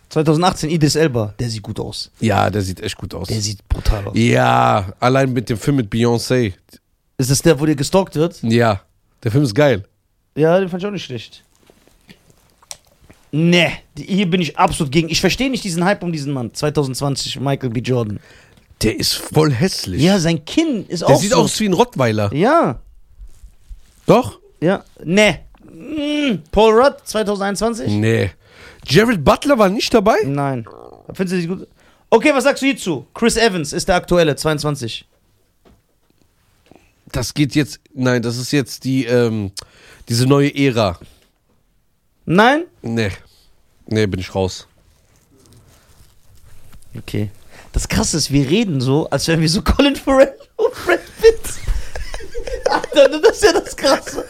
2018 Idris Elba. Der sieht gut aus. ja, der sieht echt gut aus. Der sieht brutal aus. Ja, allein mit dem Film mit Beyoncé. Ist das der, wo der gestalkt wird? Ja, der Film ist geil. Ja, den fand ich auch nicht schlecht. Nee, hier bin ich absolut gegen. Ich verstehe nicht diesen Hype um diesen Mann. 2020, Michael B. Jordan. Der ist voll hässlich. Ja, sein Kinn ist der auch sieht so. aus wie ein Rottweiler. Ja, Doch? ja. Nee. Mm, Paul Rudd, 2021? Nee. Jared Butler war nicht dabei? Nein. Findest du die gut? Okay, was sagst du hierzu? Chris Evans ist der aktuelle, 22. Das geht jetzt. Nein, das ist jetzt die, ähm, diese neue Ära. Nein? Nee. Nee, bin ich raus. Okay. Das krasse ist, wir reden so, als wären wir so Colin Farrell und Brad Pitt. [LAUGHS] Alter, das ist ja das Krasse.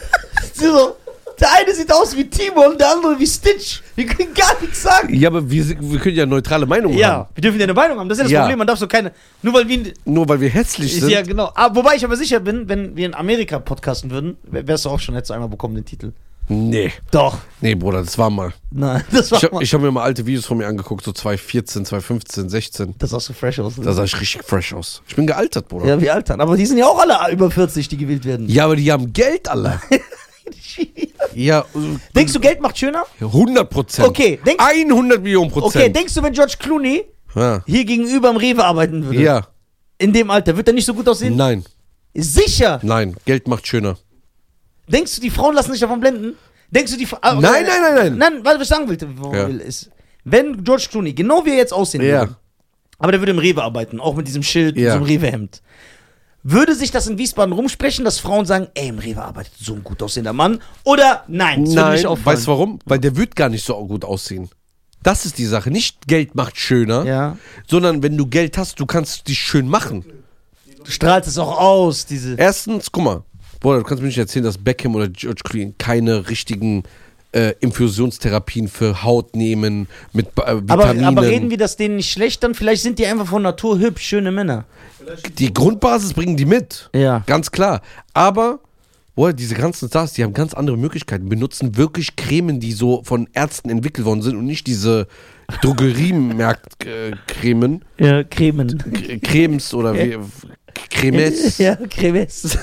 Sie so, der eine sieht aus wie Timon, der andere wie Stitch. Wir können gar nichts sagen. Ja, aber wir, wir können ja neutrale Meinungen Ja, haben. wir dürfen ja eine Meinung haben. Das ist ja das Ja. Problem. Man darf so keine. Nur weil wir. Nur weil wir hässlich sind. Ja, genau. Ah, wobei ich aber sicher bin, wenn wir in Amerika podcasten würden, wär- wärst du auch schon, hättest du einmal bekommen den Titel. Nee. Doch. Nee, Bruder, das war mal. Nein, [LAUGHS] das war. Ich habe mal- ich hab mir mal alte Videos von mir angeguckt, so 2014, 2015, 16. das sah so fresh aus. Da sah ich richtig fresh aus. Ich bin gealtert, Bruder. ja, wie alt dann? Aber die sind ja auch alle über 40, die gewählt werden. Ja, aber die haben Geld, Allah. [LAUGHS] ja, Denkst du, Geld macht schöner? 100 Prozent. Okay, denkst, 100 Millionen Prozent. okay, denkst du, wenn George Clooney ja. hier gegenüber am Rewe arbeiten würde? ja. In dem Alter. Wird er nicht so gut aussehen? Nein, Sicher. nein, Geld macht schöner. Denkst du, die Frauen lassen sich davon blenden? Denkst du, die Fra- ah, Nein, nein, nein, nein. Nein, weil was ich sagen wollte, wo Ja. will, ist, wenn George Clooney, genau wie er jetzt aussehen Ja. würde, aber der würde im Rewe arbeiten, auch mit diesem Schild, Ja. einem Rewe-Hemd. Würde sich das in Wiesbaden rumsprechen, dass Frauen sagen, ey, im Rewe arbeitet so ein gut aussehender Mann? Oder nein, das würde Nein, nicht auffallen. weißt du warum? Weil der wird gar nicht so gut aussehen. Das ist die Sache. Nicht Geld macht schöner, Ja. sondern wenn du Geld hast, du kannst dich schön machen. Du strahlst es auch aus, diese. Erstens, guck mal, Bruder, du kannst mir nicht erzählen, dass Beckham oder George Clooney keine richtigen äh, Infusionstherapien für Haut nehmen mit äh, aber, Vitaminen. aber reden wir das denen nicht schlecht dann? Vielleicht sind die einfach von Natur hübsch, schöne Männer. Die Grundbasis bringen die mit. Ja. Ganz klar. Aber, boah, diese ganzen Stars, die haben ganz andere Möglichkeiten, benutzen wirklich Cremen, die so von Ärzten entwickelt worden sind und nicht diese Drogeriemarkt-Cremen, [LAUGHS] Ja, Cremen. Cremes oder wie, Cremes. [LAUGHS] Ja, Cremes.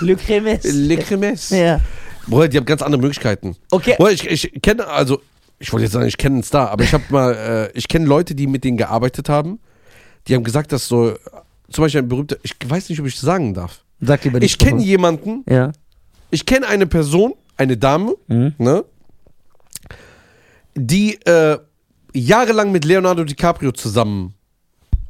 Le Cremes. Le Cremes. Ja. Boah, die haben ganz andere Möglichkeiten. Okay. Boah, ich, ich kenne, also, ich wollte jetzt sagen, ich kenne einen Star, aber ich habe mal, äh, ich kenne Leute, die mit denen gearbeitet haben, die haben gesagt, dass so, zum Beispiel ein berühmter, ich weiß nicht, ob ich sagen darf. Sag lieber Ich kenne jemanden, Ja. ich kenne eine Person, eine Dame, Mhm. ne, die äh, jahrelang mit Leonardo DiCaprio zusammen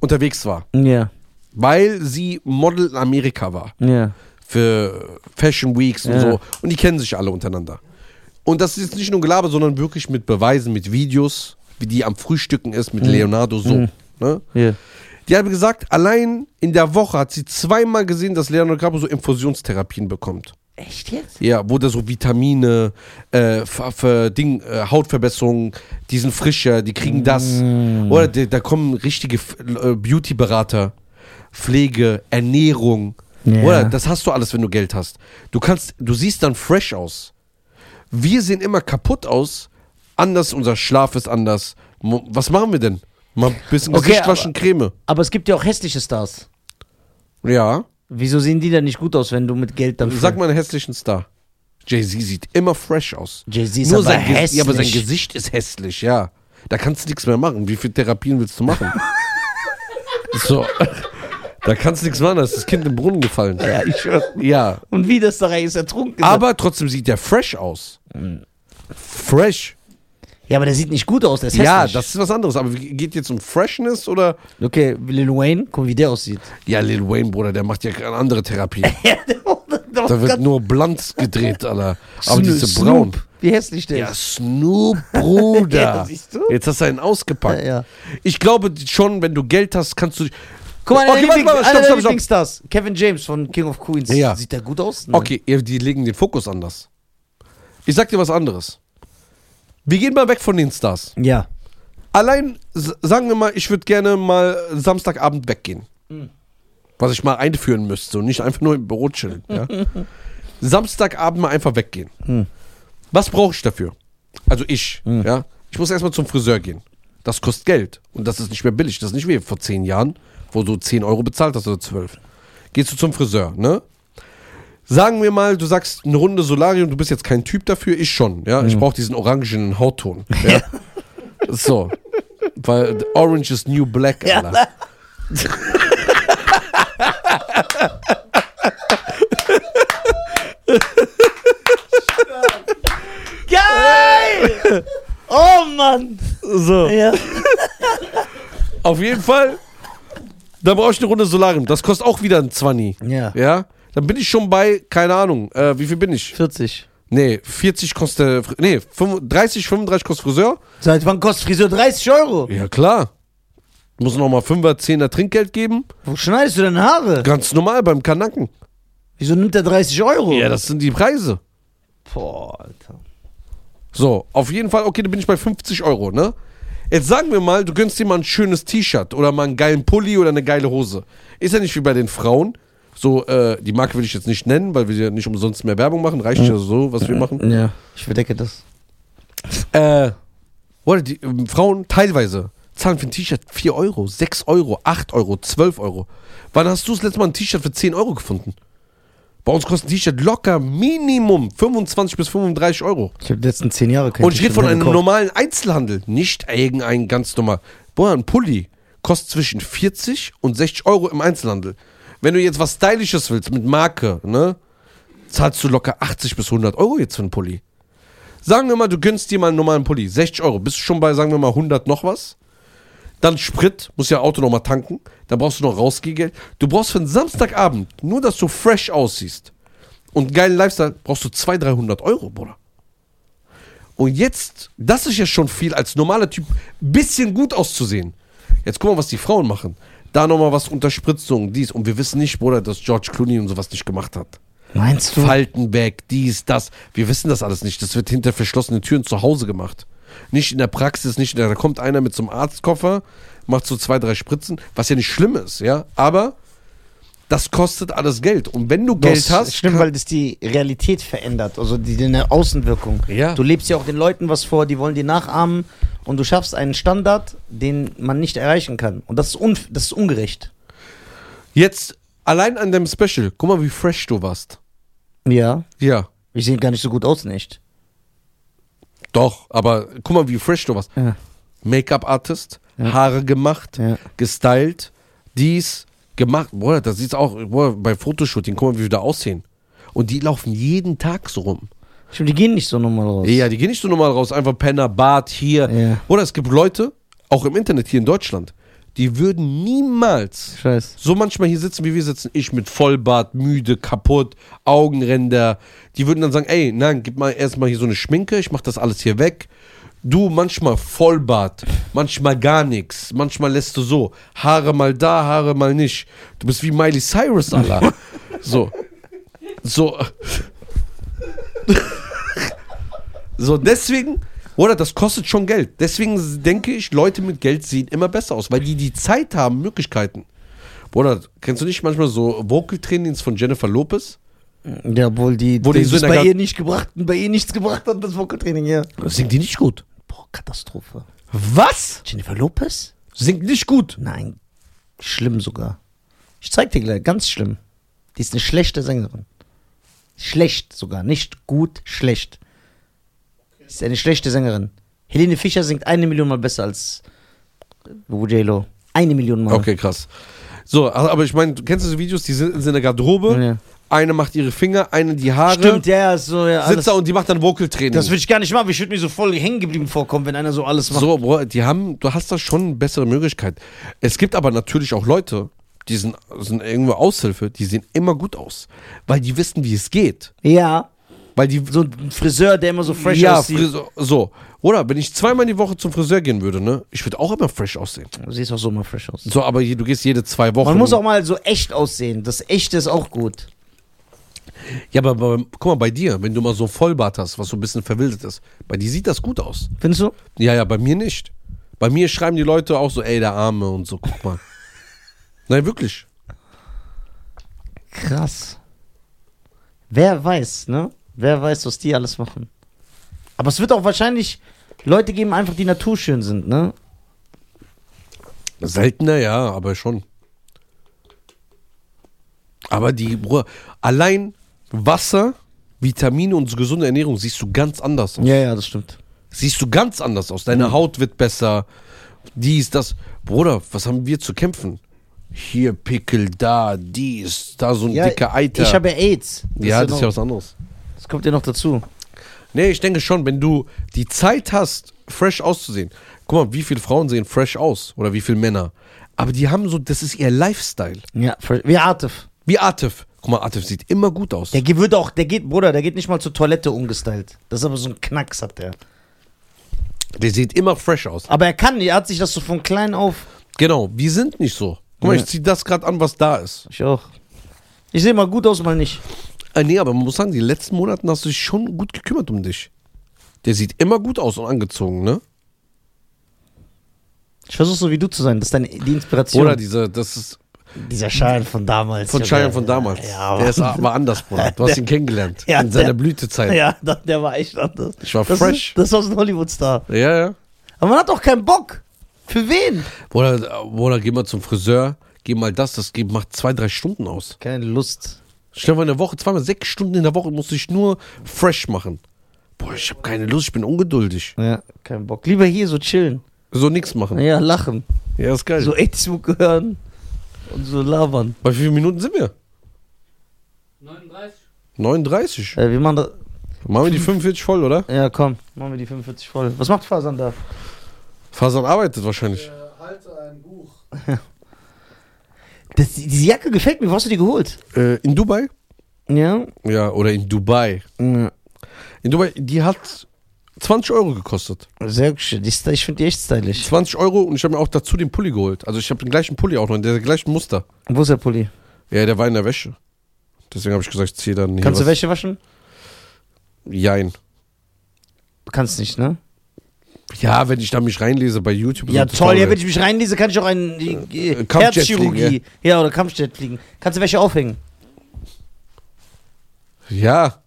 unterwegs war, Ja. weil sie Model in Amerika war Ja. für Fashion Weeks und Ja. so und die kennen sich alle untereinander. Und das ist jetzt nicht nur Gelaber, sondern wirklich mit Beweisen, mit Videos, wie die am Frühstücken ist mit Leonardo so. Mhm. Ne? Ja. Die hat gesagt, allein in der Woche hat sie zweimal gesehen, dass Leonardo DiCaprio so Infusionstherapien bekommt. Echt jetzt? Ja, wo der so Vitamine, äh, für, für Ding, äh, Hautverbesserung, die sind frischer, die kriegen das. Mm. Oder da, da kommen richtige äh, Beauty-Berater, Pflege, Ernährung. Ja. Oder das hast du alles, wenn du Geld hast. Du kannst, du siehst dann fresh aus. Wir sehen immer kaputt aus. Anders, unser Schlaf ist anders. Was machen wir denn? Mal ein bisschen Okay, Gesicht waschen, Creme. Aber es gibt ja auch hässliche Stars. Ja. Wieso sehen die denn nicht gut aus, wenn du mit Geld dann. Sag mal einen hässlichen Star. Jay-Z sieht immer fresh aus. Jay-Z ist Nur aber sein, Ge- hässlich. ja, aber sein Gesicht ist hässlich, ja. Da kannst du nichts mehr machen. Wie viele Therapien willst du machen? [LAUGHS] so. Da kannst du nichts machen, da ist das Kind im Brunnen gefallen. Ja, ich schwör. Ja. Und wie das da ist ertrunken. Aber trotzdem sieht der fresh aus. Fresh. Ja, aber der sieht nicht gut aus, der ist Ja, hässlich. das ist was anderes. Aber geht jetzt um Freshness oder? Okay, Lil Wayne, guck mal, wie der aussieht. Ja, Lil Wayne, Bruder, der macht ja eine andere Therapie. [LAUGHS] Ja, Da wird nur Blanz gedreht, Alter. Aber diese Snoop. braun. Wie hässlich der Ja, ist. Snoop, [LAUGHS] Bruder. Ja, siehst du? Jetzt hast du einen ausgepackt. Ja, ja. Ich glaube schon, wenn du Geld hast, kannst du. Guck mal, Okay, warte, warte, stopp, stopp, stopp. Lieblingsstars. Kevin James von King of Queens. Ja. Sieht der gut aus? Nein. Okay, die legen den Fokus anders. Ich sag dir was anderes. Wir gehen mal weg von den Stars. Ja. Allein, sagen wir mal, ich würde gerne mal Samstagabend weggehen. Was ich mal einführen müsste und nicht einfach nur im Büro chillen. Ja? [LAUGHS] Samstagabend mal einfach weggehen. Was brauche ich dafür? Also ich, ja. Ich muss erstmal zum Friseur gehen. Das kostet Geld. Und das ist nicht mehr billig. Das ist nicht wie vor zehn Jahren, wo du 10 Euro bezahlt hast oder 12. Gehst du zum Friseur, ne? Sagen wir mal, du sagst eine Runde Solarium, du bist jetzt kein Typ dafür, ich schon, ja. Ich brauche diesen orangenen Hautton. [LAUGHS] Ja? so. Weil Orange is New Black, Ja. Alter. [LAUGHS] Geil! oh Mann! So. Ja. Auf jeden Fall, da brauche ich eine Runde Solarium. Das kostet auch wieder ein 20. Ja. Ja? Dann bin ich schon bei, keine Ahnung, äh, wie viel bin ich? 40. Nee, 40 kostet, nee, 35, 30, 35 kostet Friseur. Seit wann kostet Friseur 30 Euro? Ja, klar. Muss noch mal 5er, 10er Trinkgeld geben. Wo schneidest du deine Haare? Ganz normal beim Kanaken. Wieso nimmt er 30 Euro? Ja, das sind die Preise. Boah, Alter. So, auf jeden Fall, okay, dann bin ich bei 50 Euro, ne? Jetzt sagen wir mal, du gönnst dir mal ein schönes T-Shirt oder mal einen geilen Pulli oder eine geile Hose. Ist ja nicht wie bei den Frauen. So, äh, die Marke will ich jetzt nicht nennen, weil wir ja nicht umsonst mehr Werbung machen. Reicht ja so, was wir machen. Ja, ich verdecke das. Äh, oder die ähm, Frauen teilweise zahlen für ein T-Shirt 4 Euro, 6 Euro, 8 Euro, 12 Euro. Wann hast du das letzte Mal ein T-Shirt für 10 Euro gefunden? Bei uns kostet ein T-Shirt locker Minimum 25 bis 35 Euro. Ich habe die letzten 10 Jahre kein Und ich rede von einem gekauft. normalen Einzelhandel, nicht irgendein ganz normal. Boah, ein Pulli kostet zwischen 40 und 60 Euro im Einzelhandel. Wenn du jetzt was Stylisches willst mit Marke, ne, zahlst du locker 80 bis 100 Euro jetzt für einen Pulli. Sagen wir mal, du gönnst dir mal einen normalen Pulli, 60 Euro, bist du schon bei, sagen wir mal, 100 noch was? Dann Sprit, musst ja Auto nochmal tanken, dann brauchst du noch Rausgehgeld. Du brauchst für einen Samstagabend, nur dass du fresh aussiehst und geilen Lifestyle, brauchst du 200, 300 Euro, Bruder. Und jetzt, das ist ja schon viel als normaler Typ, bisschen gut auszusehen. Jetzt guck mal, was die Frauen machen. Da nochmal was unter Spritzung, dies. Und wir wissen nicht, Bruder, dass George Clooney und sowas nicht gemacht hat. Meinst du? Falten weg, dies, das. Wir wissen das alles nicht. Das wird hinter verschlossenen Türen zu Hause gemacht. Nicht in der Praxis, nicht in der. Da kommt einer mit so einem Arztkoffer, macht so zwei, drei Spritzen, was ja nicht schlimm ist, ja. Aber das kostet alles Geld. Und wenn du Geld Das hast. Stimmt, kann- weil das die Realität verändert, also die, die eine Außenwirkung. Ja. Du lebst ja auch den Leuten was vor, die wollen dir nachahmen und du schaffst einen Standard, den man nicht erreichen kann. Und das ist, un das ist ungerecht. Jetzt allein an dem Special, guck mal, wie fresh du warst. Ja. Ja. Ich sehe gar nicht so gut aus, nicht? Doch, aber guck mal, wie fresh du warst. Ja. Make-up-Artist, Ja. Haare gemacht, Ja. gestylt, dies, gemacht. Boah, das sieht's auch boah, bei Fotoshooting, guck mal, wie wir da aussehen. Und die laufen jeden Tag so rum. Stimmt, die gehen nicht so normal raus. Ja, die gehen nicht so normal raus, einfach Penner, Bart hier. Ja. Oder es gibt Leute, auch im Internet hier in Deutschland, die würden niemals Scheiß. so manchmal hier sitzen, wie wir sitzen. Ich mit Vollbart, müde, kaputt, Augenränder. Die würden dann sagen, ey, nein, gib mal erstmal hier so eine Schminke, ich mach das alles hier weg. Du manchmal Vollbart, manchmal gar nichts, manchmal lässt du so. Haare mal da, Haare mal nicht. Du bist wie Miley Cyrus, Allah. [LAUGHS] so. So. so, deswegen, oder das kostet schon Geld. Deswegen denke ich, Leute mit Geld sehen immer besser aus, weil die die Zeit haben, Möglichkeiten. Bruder, kennst du nicht manchmal so Vocal-Trainings von Jennifer Lopez? Ja, obwohl die, Wo die die so das bei ihr nicht gebracht, bei ihr nichts gebracht hat, das Vocal-Training, ja. Singt die nicht gut. Boah, Katastrophe. Was? Jennifer Lopez? Singt nicht gut. Nein, schlimm sogar. Ich zeig dir gleich, ganz schlimm. Die ist eine schlechte Sängerin. Schlecht sogar, nicht gut, schlecht. Ist eine schlechte Sängerin. Helene Fischer singt eine Million Mal besser als J-Lo. Eine Million Mal. Okay, krass. So, aber ich meine, kennst du diese Videos, die sind in seiner Garderobe, Ja. Eine macht ihre Finger, eine die Haare, Stimmt, ja, ja, so, ja, sitzt da und die macht dann Vocal-Training. Das würde ich gar nicht machen. Ich würde mir so voll hängen geblieben vorkommen, wenn einer so alles macht. So, Bro, die haben, du hast da schon bessere Möglichkeit. Es gibt aber natürlich auch Leute, die sind, sind irgendwo Aushilfe, die sehen immer gut aus, weil die wissen, wie es geht. Ja, Weil die so ein Friseur, der immer so fresh ja, aussieht. Friseur, so. Oder wenn ich zweimal die Woche zum Friseur gehen würde, ne, ich würde auch immer fresh aussehen. Du siehst auch so immer fresh aus. So, aber je- du gehst jede zwei Wochen. Man muss auch mal so echt aussehen. Das Echte ist auch gut. Ja, aber, aber guck mal, bei dir, wenn du mal so Vollbart hast, was so ein bisschen verwildert ist, bei dir sieht das gut aus. Findest du? Ja, ja, bei mir nicht. Bei mir schreiben die Leute auch so, ey, der Arme und so, guck mal. [LAUGHS] Nein, wirklich. Krass. Wer weiß, ne? Wer weiß, was die alles machen. Aber es wird auch wahrscheinlich Leute geben, einfach die naturschön sind, ne? Seltener, ja, aber schon. Aber die, Bruder, allein Wasser, Vitamine und gesunde Ernährung siehst du ganz anders aus. Ja, ja, das stimmt. Siehst du ganz anders aus. Deine Mhm. Haut wird besser. Dies, das. Bruder, was haben wir zu kämpfen? Hier Pickel, da, dies, da so ein Ja, dicker Eiter. Ich habe ja AIDS. ja, das ist ja noch, was anderes. das kommt ja noch dazu. Nee, ich denke schon, wenn du die Zeit hast, fresh auszusehen. Guck mal, wie viele Frauen sehen fresh aus oder wie viele Männer. Aber die haben so, das ist ihr Lifestyle. Ja, fresh- wie Atif. Wie Atif. Guck mal, Atif sieht immer gut aus. Der wird auch, der geht, Bruder, der geht nicht mal zur Toilette umgestylt. Das ist aber so ein Knacks hat der. Der sieht immer fresh aus. Aber er kann, er hat sich das so von klein auf. Genau, wir sind nicht so. Guck mal, ich zieh das gerade an, was da ist. Ich auch. Ich sehe mal gut aus, mal nicht. Äh, nee, aber man muss sagen, die letzten Monaten hast du dich schon gut gekümmert um dich. Der sieht immer gut aus und angezogen, ne? Ich versuche so wie du zu sein. Das ist deine, die Inspiration. Oder diese, das ist Dieser Schein von damals. von. Cheyenne von damals. Ja, der ist, war anders, Bruder. Du hast ihn kennengelernt. Ja, in seiner der- Blütezeit. Ja, der, der war echt anders. Ich war das fresh. Ist, das war so ein Hollywood-Star. Ja, ja. Aber man hat doch keinen Bock. Für wen? Bruder, Bruder, geh mal zum Friseur, geh mal das, das macht zwei, drei Stunden aus. Keine Lust. Stell dir mal in der Woche, zweimal sechs Stunden in der Woche muss ich nur fresh machen. Boah, ich habe keine Lust, ich bin ungeduldig. Ja, kein Bock. Lieber hier so chillen. So nichts machen. Ja, lachen. Ja, ist geil. So 80 hören und so labern. Bei wie vielen Minuten sind wir? 39? 39. Äh, wir machen das. Machen wir die 45 voll, oder? Ja, komm, machen wir die 45 voll. Was macht Fasan da? Fasan arbeitet Ich wahrscheinlich. äh, halte ein Buch. [LAUGHS] Das, diese Jacke gefällt mir. Wo hast du die geholt? Äh, in Dubai? Ja. Ja, oder in Dubai. ja. In Dubai, die hat 20 Euro gekostet. Sehr schön. Ich finde die echt stylisch. 20 Euro und ich habe mir auch dazu den Pulli geholt. Also ich habe den gleichen Pulli auch noch, in der gleichen Muster. Wo ist der Pulli? Ja, der war in der Wäsche. Deswegen habe ich gesagt, ich ziehe dann hier Kannst du was. Wäsche waschen? Jein. Du kannst nicht, ne? Ja, wenn ich da mich reinlese bei YouTube. Ja, so toll. Ja, wenn ich mich reinlese, kann ich auch ein äh, Herzchirurgie. fliegen, ja. oder Kampfjet fliegen. Kannst du Wäsche aufhängen? Ja,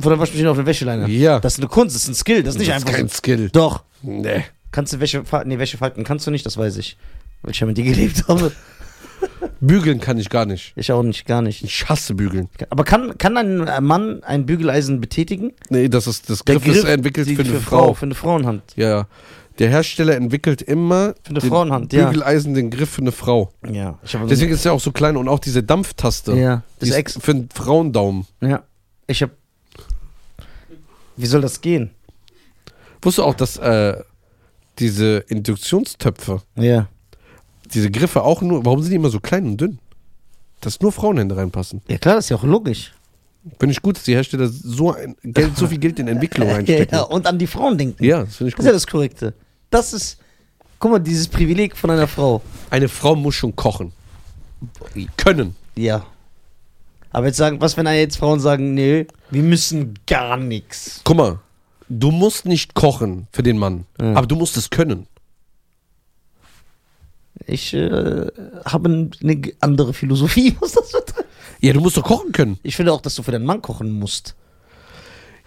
Von der Waschmaschine auf eine Wäscheleine. ja. Das ist eine Kunst, das ist ein Skill. Das ist nicht das ist einfach kein so. Skill. Doch. Nee. Kannst du Wäsche falten? Nee, Wäsche falten kannst du nicht, das weiß ich. Weil ich ja mit dir gelebt habe. Bügeln kann ich gar nicht. Ich auch nicht, gar nicht. Ich hasse Bügeln. Aber kann, kann ein Mann ein Bügeleisen betätigen? Nee, das ist das Der Griff, ist Griff entwickelt für eine Frau. Für eine Frauenhand. Ja. Der Hersteller entwickelt immer Für eine Frauenhand, ja. Bügeleisen den Griff für eine Frau. Ja. Ich habe Deswegen ist er auch so klein und auch diese Dampftaste. Ja. Das ist für einen Frauendaumen. ja. Ich hab. Wie soll das gehen? Wusstest du auch, dass äh, diese Induktionstöpfe, Ja. diese Griffe auch nur, warum sind die immer so klein und dünn? Dass nur Frauenhände reinpassen. Ja, klar, das ist ja auch logisch. Finde ich gut, dass die Hersteller so, ein Geld, so viel Geld in Entwicklung [LAUGHS] Ja, reinstecken. ja, und an die Frauen denken. Ja, das finde ich Das ist ja gut. das Korrekte. Das ist. Guck mal, dieses Privileg von einer Frau. Eine Frau muss schon kochen. Können. Ja. Aber jetzt sagen, was, wenn jetzt Frauen sagen, nee, wir müssen gar nichts. Guck mal, du musst nicht kochen für den Mann, Ja. aber du musst es können. Ich äh, habe eine andere Philosophie, [LAUGHS] was das betrifft. Ja, du musst doch kochen können. Ich finde auch, dass du für deinen Mann kochen musst.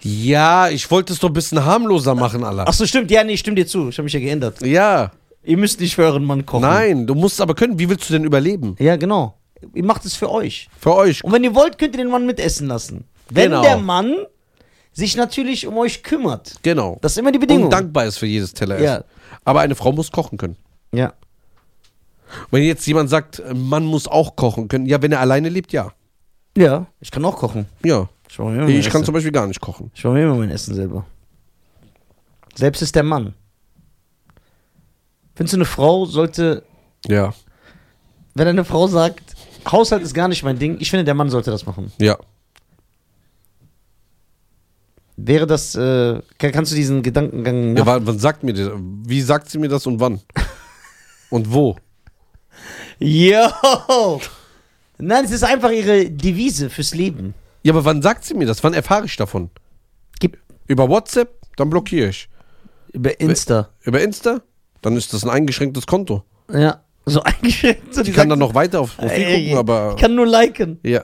Ja, ich wollte es doch ein bisschen harmloser machen, Allah. Ach so, stimmt. Ja, nee, stimmt dir zu. Ich habe mich ja geändert. Ja, Ihr müsst nicht für euren Mann kochen. nein, du musst es aber können. Wie willst du denn überleben? Ja, genau. Ihr macht es für euch. Für euch. Und wenn ihr wollt, könnt ihr den Mann mitessen lassen. Wenn Genau. der Mann sich natürlich um euch kümmert. Genau. Das ist immer die Bedingung. Und dankbar ist für jedes Teller Ja. Aber eine Frau muss kochen können. Ja. Wenn jetzt jemand sagt, ein Mann muss auch kochen können, ja, wenn er alleine lebt, ja. Ja, ich kann auch kochen. Ja. Ich Ich kann zum Beispiel gar nicht kochen. Ich mache mir immer mein Essen selber. Selbst ist der Mann. Findest du, eine Frau sollte, Ja. wenn eine Frau sagt, Haushalt ist gar nicht mein Ding, ich finde, der Mann sollte das machen. Ja. Wäre das, äh, kann- kannst du diesen Gedankengang ja wann, wann sagt mir das? Wie sagt sie mir das und wann? [LAUGHS] Und wo? Yo! Nein, es ist einfach ihre Devise fürs Leben. Ja, aber wann sagt sie mir das? Wann erfahre ich davon? Gib Über WhatsApp? Dann blockiere ich. über Insta. Über Insta? Dann ist das ein eingeschränktes Konto. Ja, so [LAUGHS] eingeschränkt. So Ich kann dann noch weiter aufs Profil Ey, gucken, aber. Ich kann nur liken. Ja.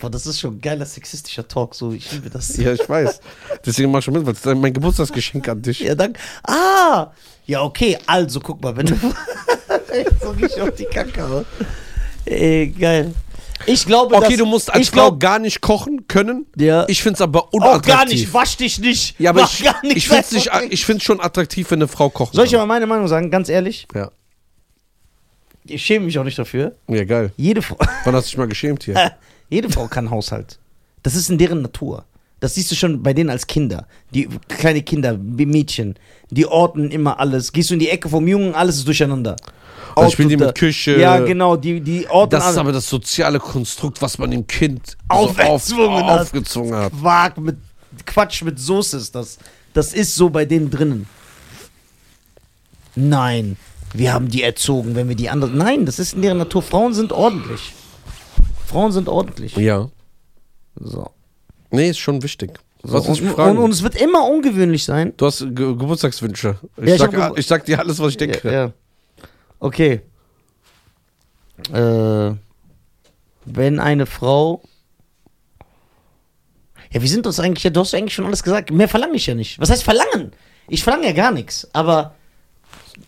Boah, das ist schon ein geiler sexistischer Talk, so, ich liebe das. ja, ich weiß. Deswegen mach ich schon mit, weil es ist mein Geburtstagsgeschenk an dich. Ja, danke. Ah! Ja, okay, also guck mal, wenn du. [LAUGHS] so richtig auf die Kacke. Ey, geil. Ich glaube, Okay, dass, du musst als ich Frau glaub, gar nicht kochen können. Ja. Ich find's aber auch unattraktiv. gar nicht, wasch dich nicht. Ja, aber mach ich, gar nichts, ich find's nicht, ich find's schon attraktiv, wenn eine Frau kochen Soll ich aber meine Meinung sagen, ganz ehrlich? Ja. Ich schäme mich auch nicht dafür. Ja, geil. Jede Frau, [LAUGHS] Wann hast du dich mal geschämt hier? [LAUGHS] jede Frau kann Haushalt. Das ist in deren Natur. Das siehst du schon bei denen als Kinder. Die kleine Kinder, wie Mädchen, die orten immer alles. Gehst du in die Ecke vom Jungen, alles ist durcheinander. Dann spielen die Auto- mit Küche. Ja, genau, die, die orten Das ist aber das soziale Konstrukt, was man dem Kind auf, aufgezwungen hat. Quark mit Quatsch mit Soße ist das. Das ist so bei denen drinnen. Nein, wir haben die erzogen, wenn wir die anderen. Nein, das ist in deren Natur. Frauen sind ordentlich. Frauen sind ordentlich. Ja. So. Nee, ist schon wichtig. so. Was Und, und, und es wird immer ungewöhnlich sein. du hast Ge Geburtstagswünsche. Ich, Ja, ich sag, ich sag dir alles, was ich denke. Ja, ja. Okay. Äh, wenn eine Frau. Ja, wir sind uns eigentlich, ja, du hast eigentlich schon alles gesagt. Mehr verlange ich ja nicht. Was heißt verlangen? Ich verlange ja gar nichts. Aber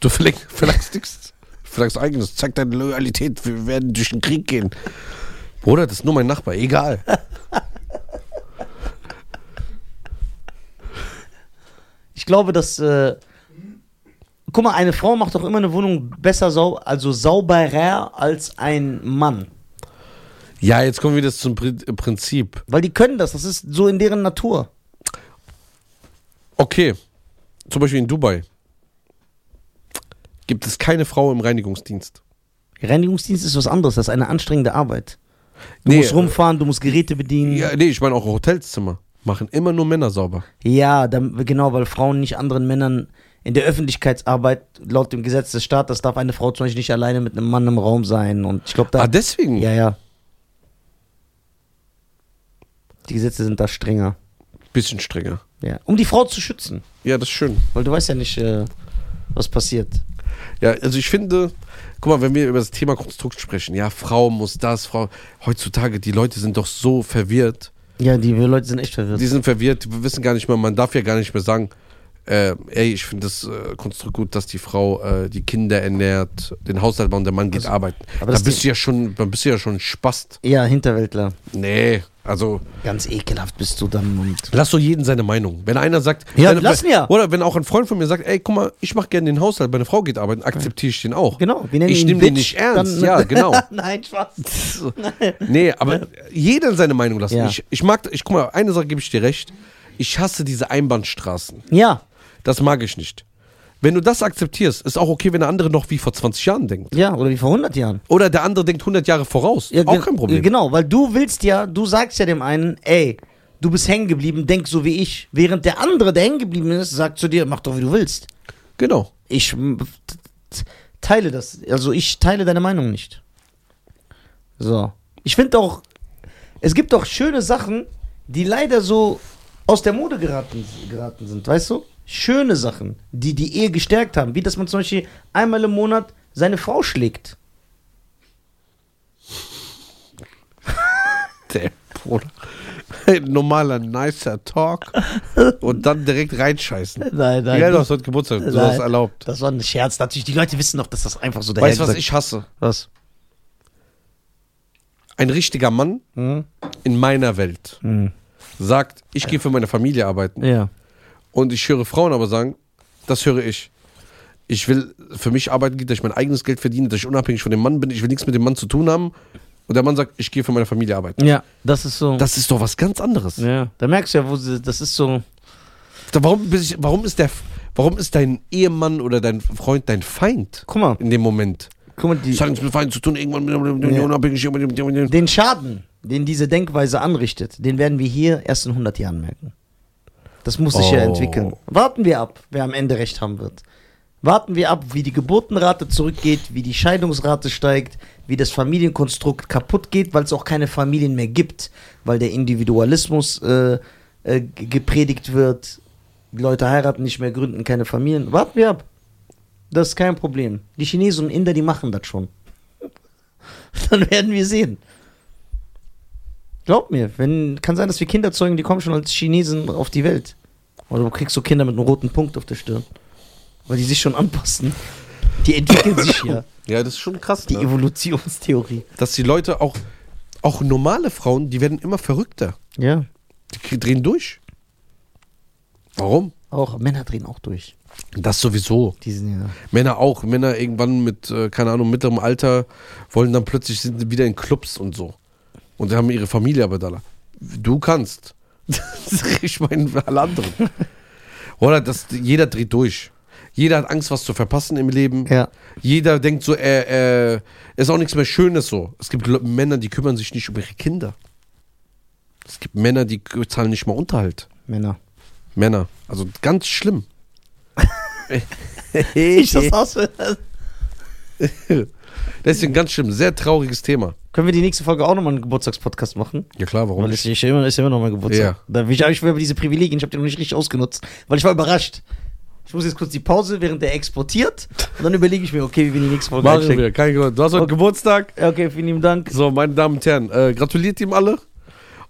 Du verlang, verlangst nichts. Verlangst eigenes. Zeig deine Loyalität. Wir werden durch den Krieg gehen. Bruder, das ist nur mein Nachbar. Egal. ich glaube, dass. Äh, guck mal, eine Frau macht doch immer eine Wohnung besser sau also sauberer als ein Mann. Ja, jetzt kommen wir wieder zum Pri- Prinzip. Weil die können das, das ist so in deren Natur. Okay, zum Beispiel in Dubai gibt es keine Frau im Reinigungsdienst. Reinigungsdienst ist was anderes, das ist eine anstrengende Arbeit. Du Nee, musst rumfahren, du musst Geräte bedienen. Ja, nee, ich meine auch Hotelzimmer. Machen immer nur Männer sauber. Ja, dann, genau, weil Frauen nicht anderen Männern in der Öffentlichkeitsarbeit laut dem Gesetz des Staates darf eine Frau zum Beispiel nicht alleine mit einem Mann im Raum sein. Und ich glaube, da. Ah, deswegen? ja, ja. Die Gesetze sind da strenger. Bisschen strenger. Ja. Um die Frau zu schützen. Ja, das ist schön. Weil du weißt ja nicht, äh, was passiert. Ja, also ich finde, guck mal, wenn wir über das Thema Konstrukt sprechen, ja, Frau muss das, Frau. Heutzutage, die Leute sind doch so verwirrt. Ja, die Leute sind echt verwirrt. Die sind verwirrt, wir wissen gar nicht mehr, man darf ja gar nicht mehr sagen, äh, ey, ich finde das äh, Konstrukt gut, dass die Frau äh, die Kinder ernährt, den Haushalt baut und der Mann geht arbeiten. aber da bist du ja schon, dann bist du ja schon Spast. ja, Hinterwäldler. Nee, also Ganz ekelhaft bist du dann. Und lass doch jeden seine Meinung. Wenn einer sagt, Ja, wenn, lassen ja. Oder wenn auch ein Freund von mir sagt, ey, guck mal, ich mache gerne den Haushalt, meine Frau geht arbeiten, akzeptiere ich den auch. genau, wir nennen Ich ihn nehm den nicht ernst, ja, genau. [LAUGHS] Nein, Spaß. [LAUGHS] Nee, aber jeder seine Meinung lassen. Ja. Ich, ich mag, ich guck mal, eine Sache gebe ich dir recht. Ich hasse diese Einbahnstraßen. Ja, Das mag ich nicht. Wenn du das akzeptierst, ist auch okay, wenn der andere noch wie vor 20 Jahren denkt. ja, oder wie vor 100 Jahren. Oder der andere denkt 100 Jahre voraus. Ja, auch kein Problem. Genau, weil du willst ja, du sagst ja dem einen, ey, du bist hängen geblieben, denk so wie ich. Während der andere, der hängen geblieben ist, sagt zu dir, mach doch wie du willst. Genau. Ich teile das, also ich teile deine Meinung nicht. So. Ich finde auch, es gibt auch schöne Sachen, die leider so aus der Mode geraten, geraten sind, weißt du? Schöne Sachen, die die Ehe gestärkt haben, wie dass man zum Beispiel einmal im Monat seine Frau schlägt. [LAUGHS] Der Bruder. Ein normaler, nicer Talk und dann direkt reinscheißen. [LAUGHS] Nein, Ja, du hast heute Geburtstag, du Nein. hast erlaubt. Das war ein Scherz. Natürlich, die Leute wissen doch, dass das einfach so Weißt du, was ich hasse? Was? Ein richtiger Mann Hm? in meiner Welt Hm. Sagt, ich gehe für meine Familie arbeiten. Ja. Und ich höre Frauen aber sagen, das höre ich. Ich will für mich arbeiten gehen, dass ich mein eigenes Geld verdiene, dass ich unabhängig von dem Mann bin. Ich will nichts mit dem Mann zu tun haben. Und der Mann sagt, ich gehe für meine Familie arbeiten. Ja, das ist so. Das ist doch was ganz anderes. ja. Da merkst du ja, wo sie, das ist so. Da- Warum, ich- warum, ist der, warum ist dein Ehemann oder dein Freund dein Feind Guck mal, in dem Moment? guck mal, die, Das hat nichts mit Feind zu tun, irgendwann mit Ja. unabhängig. den Schaden, den diese Denkweise anrichtet, den werden wir hier erst in 100 Jahren merken. Das muss sich ja Oh. entwickeln. Warten wir ab, wer am Ende recht haben wird. Warten wir ab, wie die Geburtenrate zurückgeht, wie die Scheidungsrate steigt, wie das Familienkonstrukt kaputt geht, weil es auch keine Familien mehr gibt, weil der Individualismus äh, äh, gepredigt wird. Die Leute heiraten nicht mehr, gründen keine Familien. Warten wir ab. Das ist kein Problem. Die Chinesen und Inder, die machen das schon. [LAUGHS] Dann werden wir sehen. Glaub mir, wenn, kann sein, dass wir Kinder zeugen, die kommen schon als Chinesen auf die Welt. Oder du kriegst so Kinder mit einem roten Punkt auf der Stirn. Weil die sich schon anpassen. Die entwickeln sich ja. [COUGHS] Ja, das ist schon krass. Die Ne? Evolutionstheorie. Dass die Leute auch, auch normale Frauen, die werden immer verrückter. Ja. Die drehen durch. Warum? Auch Männer drehen auch durch. Das sowieso. Die sind ja. Männer auch. Männer irgendwann mit, äh, keine Ahnung, mittlerem Alter wollen dann plötzlich sind wieder in Clubs und so. Und haben ihre Familie aber da. Du kannst. [LAUGHS] ich meine, alle anderen. Oder das, jeder dreht durch. Jeder hat Angst, was zu verpassen im Leben. Ja. Jeder denkt so, äh, äh, ist auch nichts mehr Schönes so. Es gibt Männer, die kümmern sich nicht um ihre Kinder. Es gibt Männer, die zahlen nicht mal Unterhalt. Männer. Männer. Also ganz schlimm. [LAUGHS] Ich das aus. [LAUGHS] Deswegen ganz schlimm. Sehr trauriges Thema. Können wir die nächste Folge auch nochmal einen Geburtstagspodcast machen? Ja klar, warum Weil nicht? es ist ja immer, ist immer noch mein Geburtstag. Ja. Da ich, ich über diese Privilegien, ich habe die noch nicht richtig ausgenutzt. Weil ich war überrascht. Ich muss jetzt kurz die Pause, während der exportiert. Und dann überlege ich mir, okay, wie wir die nächste Folge Machen einstecken. wir. Kein Grund. Du hast heute Okay. Geburtstag. Okay, vielen lieben Dank. So, meine Damen und Herren, äh, gratuliert ihm alle.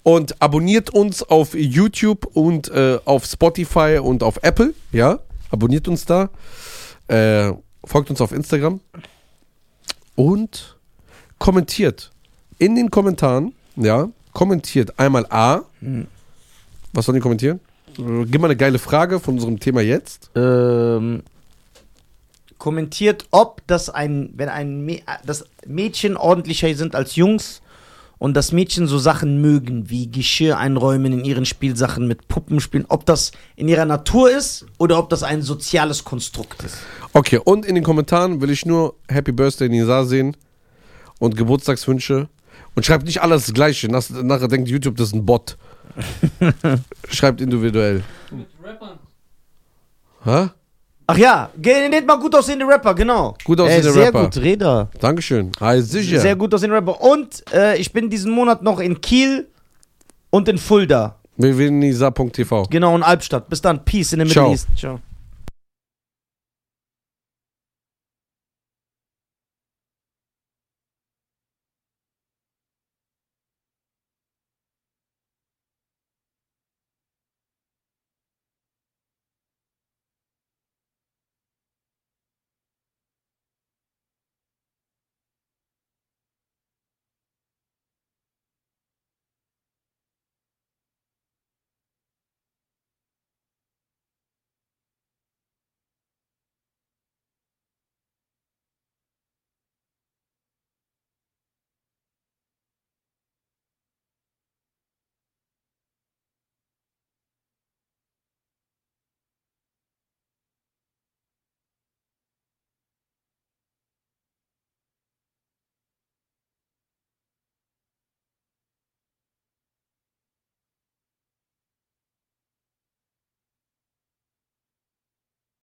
Und abonniert uns auf YouTube und äh, auf Spotify und auf Apple. Ja, abonniert uns da. Äh, folgt uns auf Instagram. Und kommentiert. In den Kommentaren, ja, kommentiert einmal A. Was sollen die kommentieren? Äh, Gib mal eine geile Frage von unserem Thema jetzt. Ähm, kommentiert, ob das ein, wenn ein Mä- das Mädchen ordentlicher sind als Jungs und das Mädchen so Sachen mögen, wie Geschirr einräumen in ihren Spielsachen mit Puppen spielen, ob das in ihrer Natur ist oder ob das ein soziales Konstrukt ist. Okay, und in den Kommentaren will ich nur Happy Birthday Nisa sehen und Geburtstagswünsche. Und schreibt nicht alles das Gleiche. Nach, nachher denkt YouTube, das ist ein Bot. [LAUGHS] schreibt individuell. Mit Rappern. Hä? Ach ja, nennt mal gut aussehende Rapper, genau. Gut aussehende äh, sehr Rapper. gut, Reda. Dankeschön. Hi, sicher. Sehr gut aussehende Rapper. Und äh, ich bin diesen Monat noch in Kiel und in Fulda. www.nisa.tv. Genau, in Albstadt. Bis dann. Peace in the Middle. East. Ciao.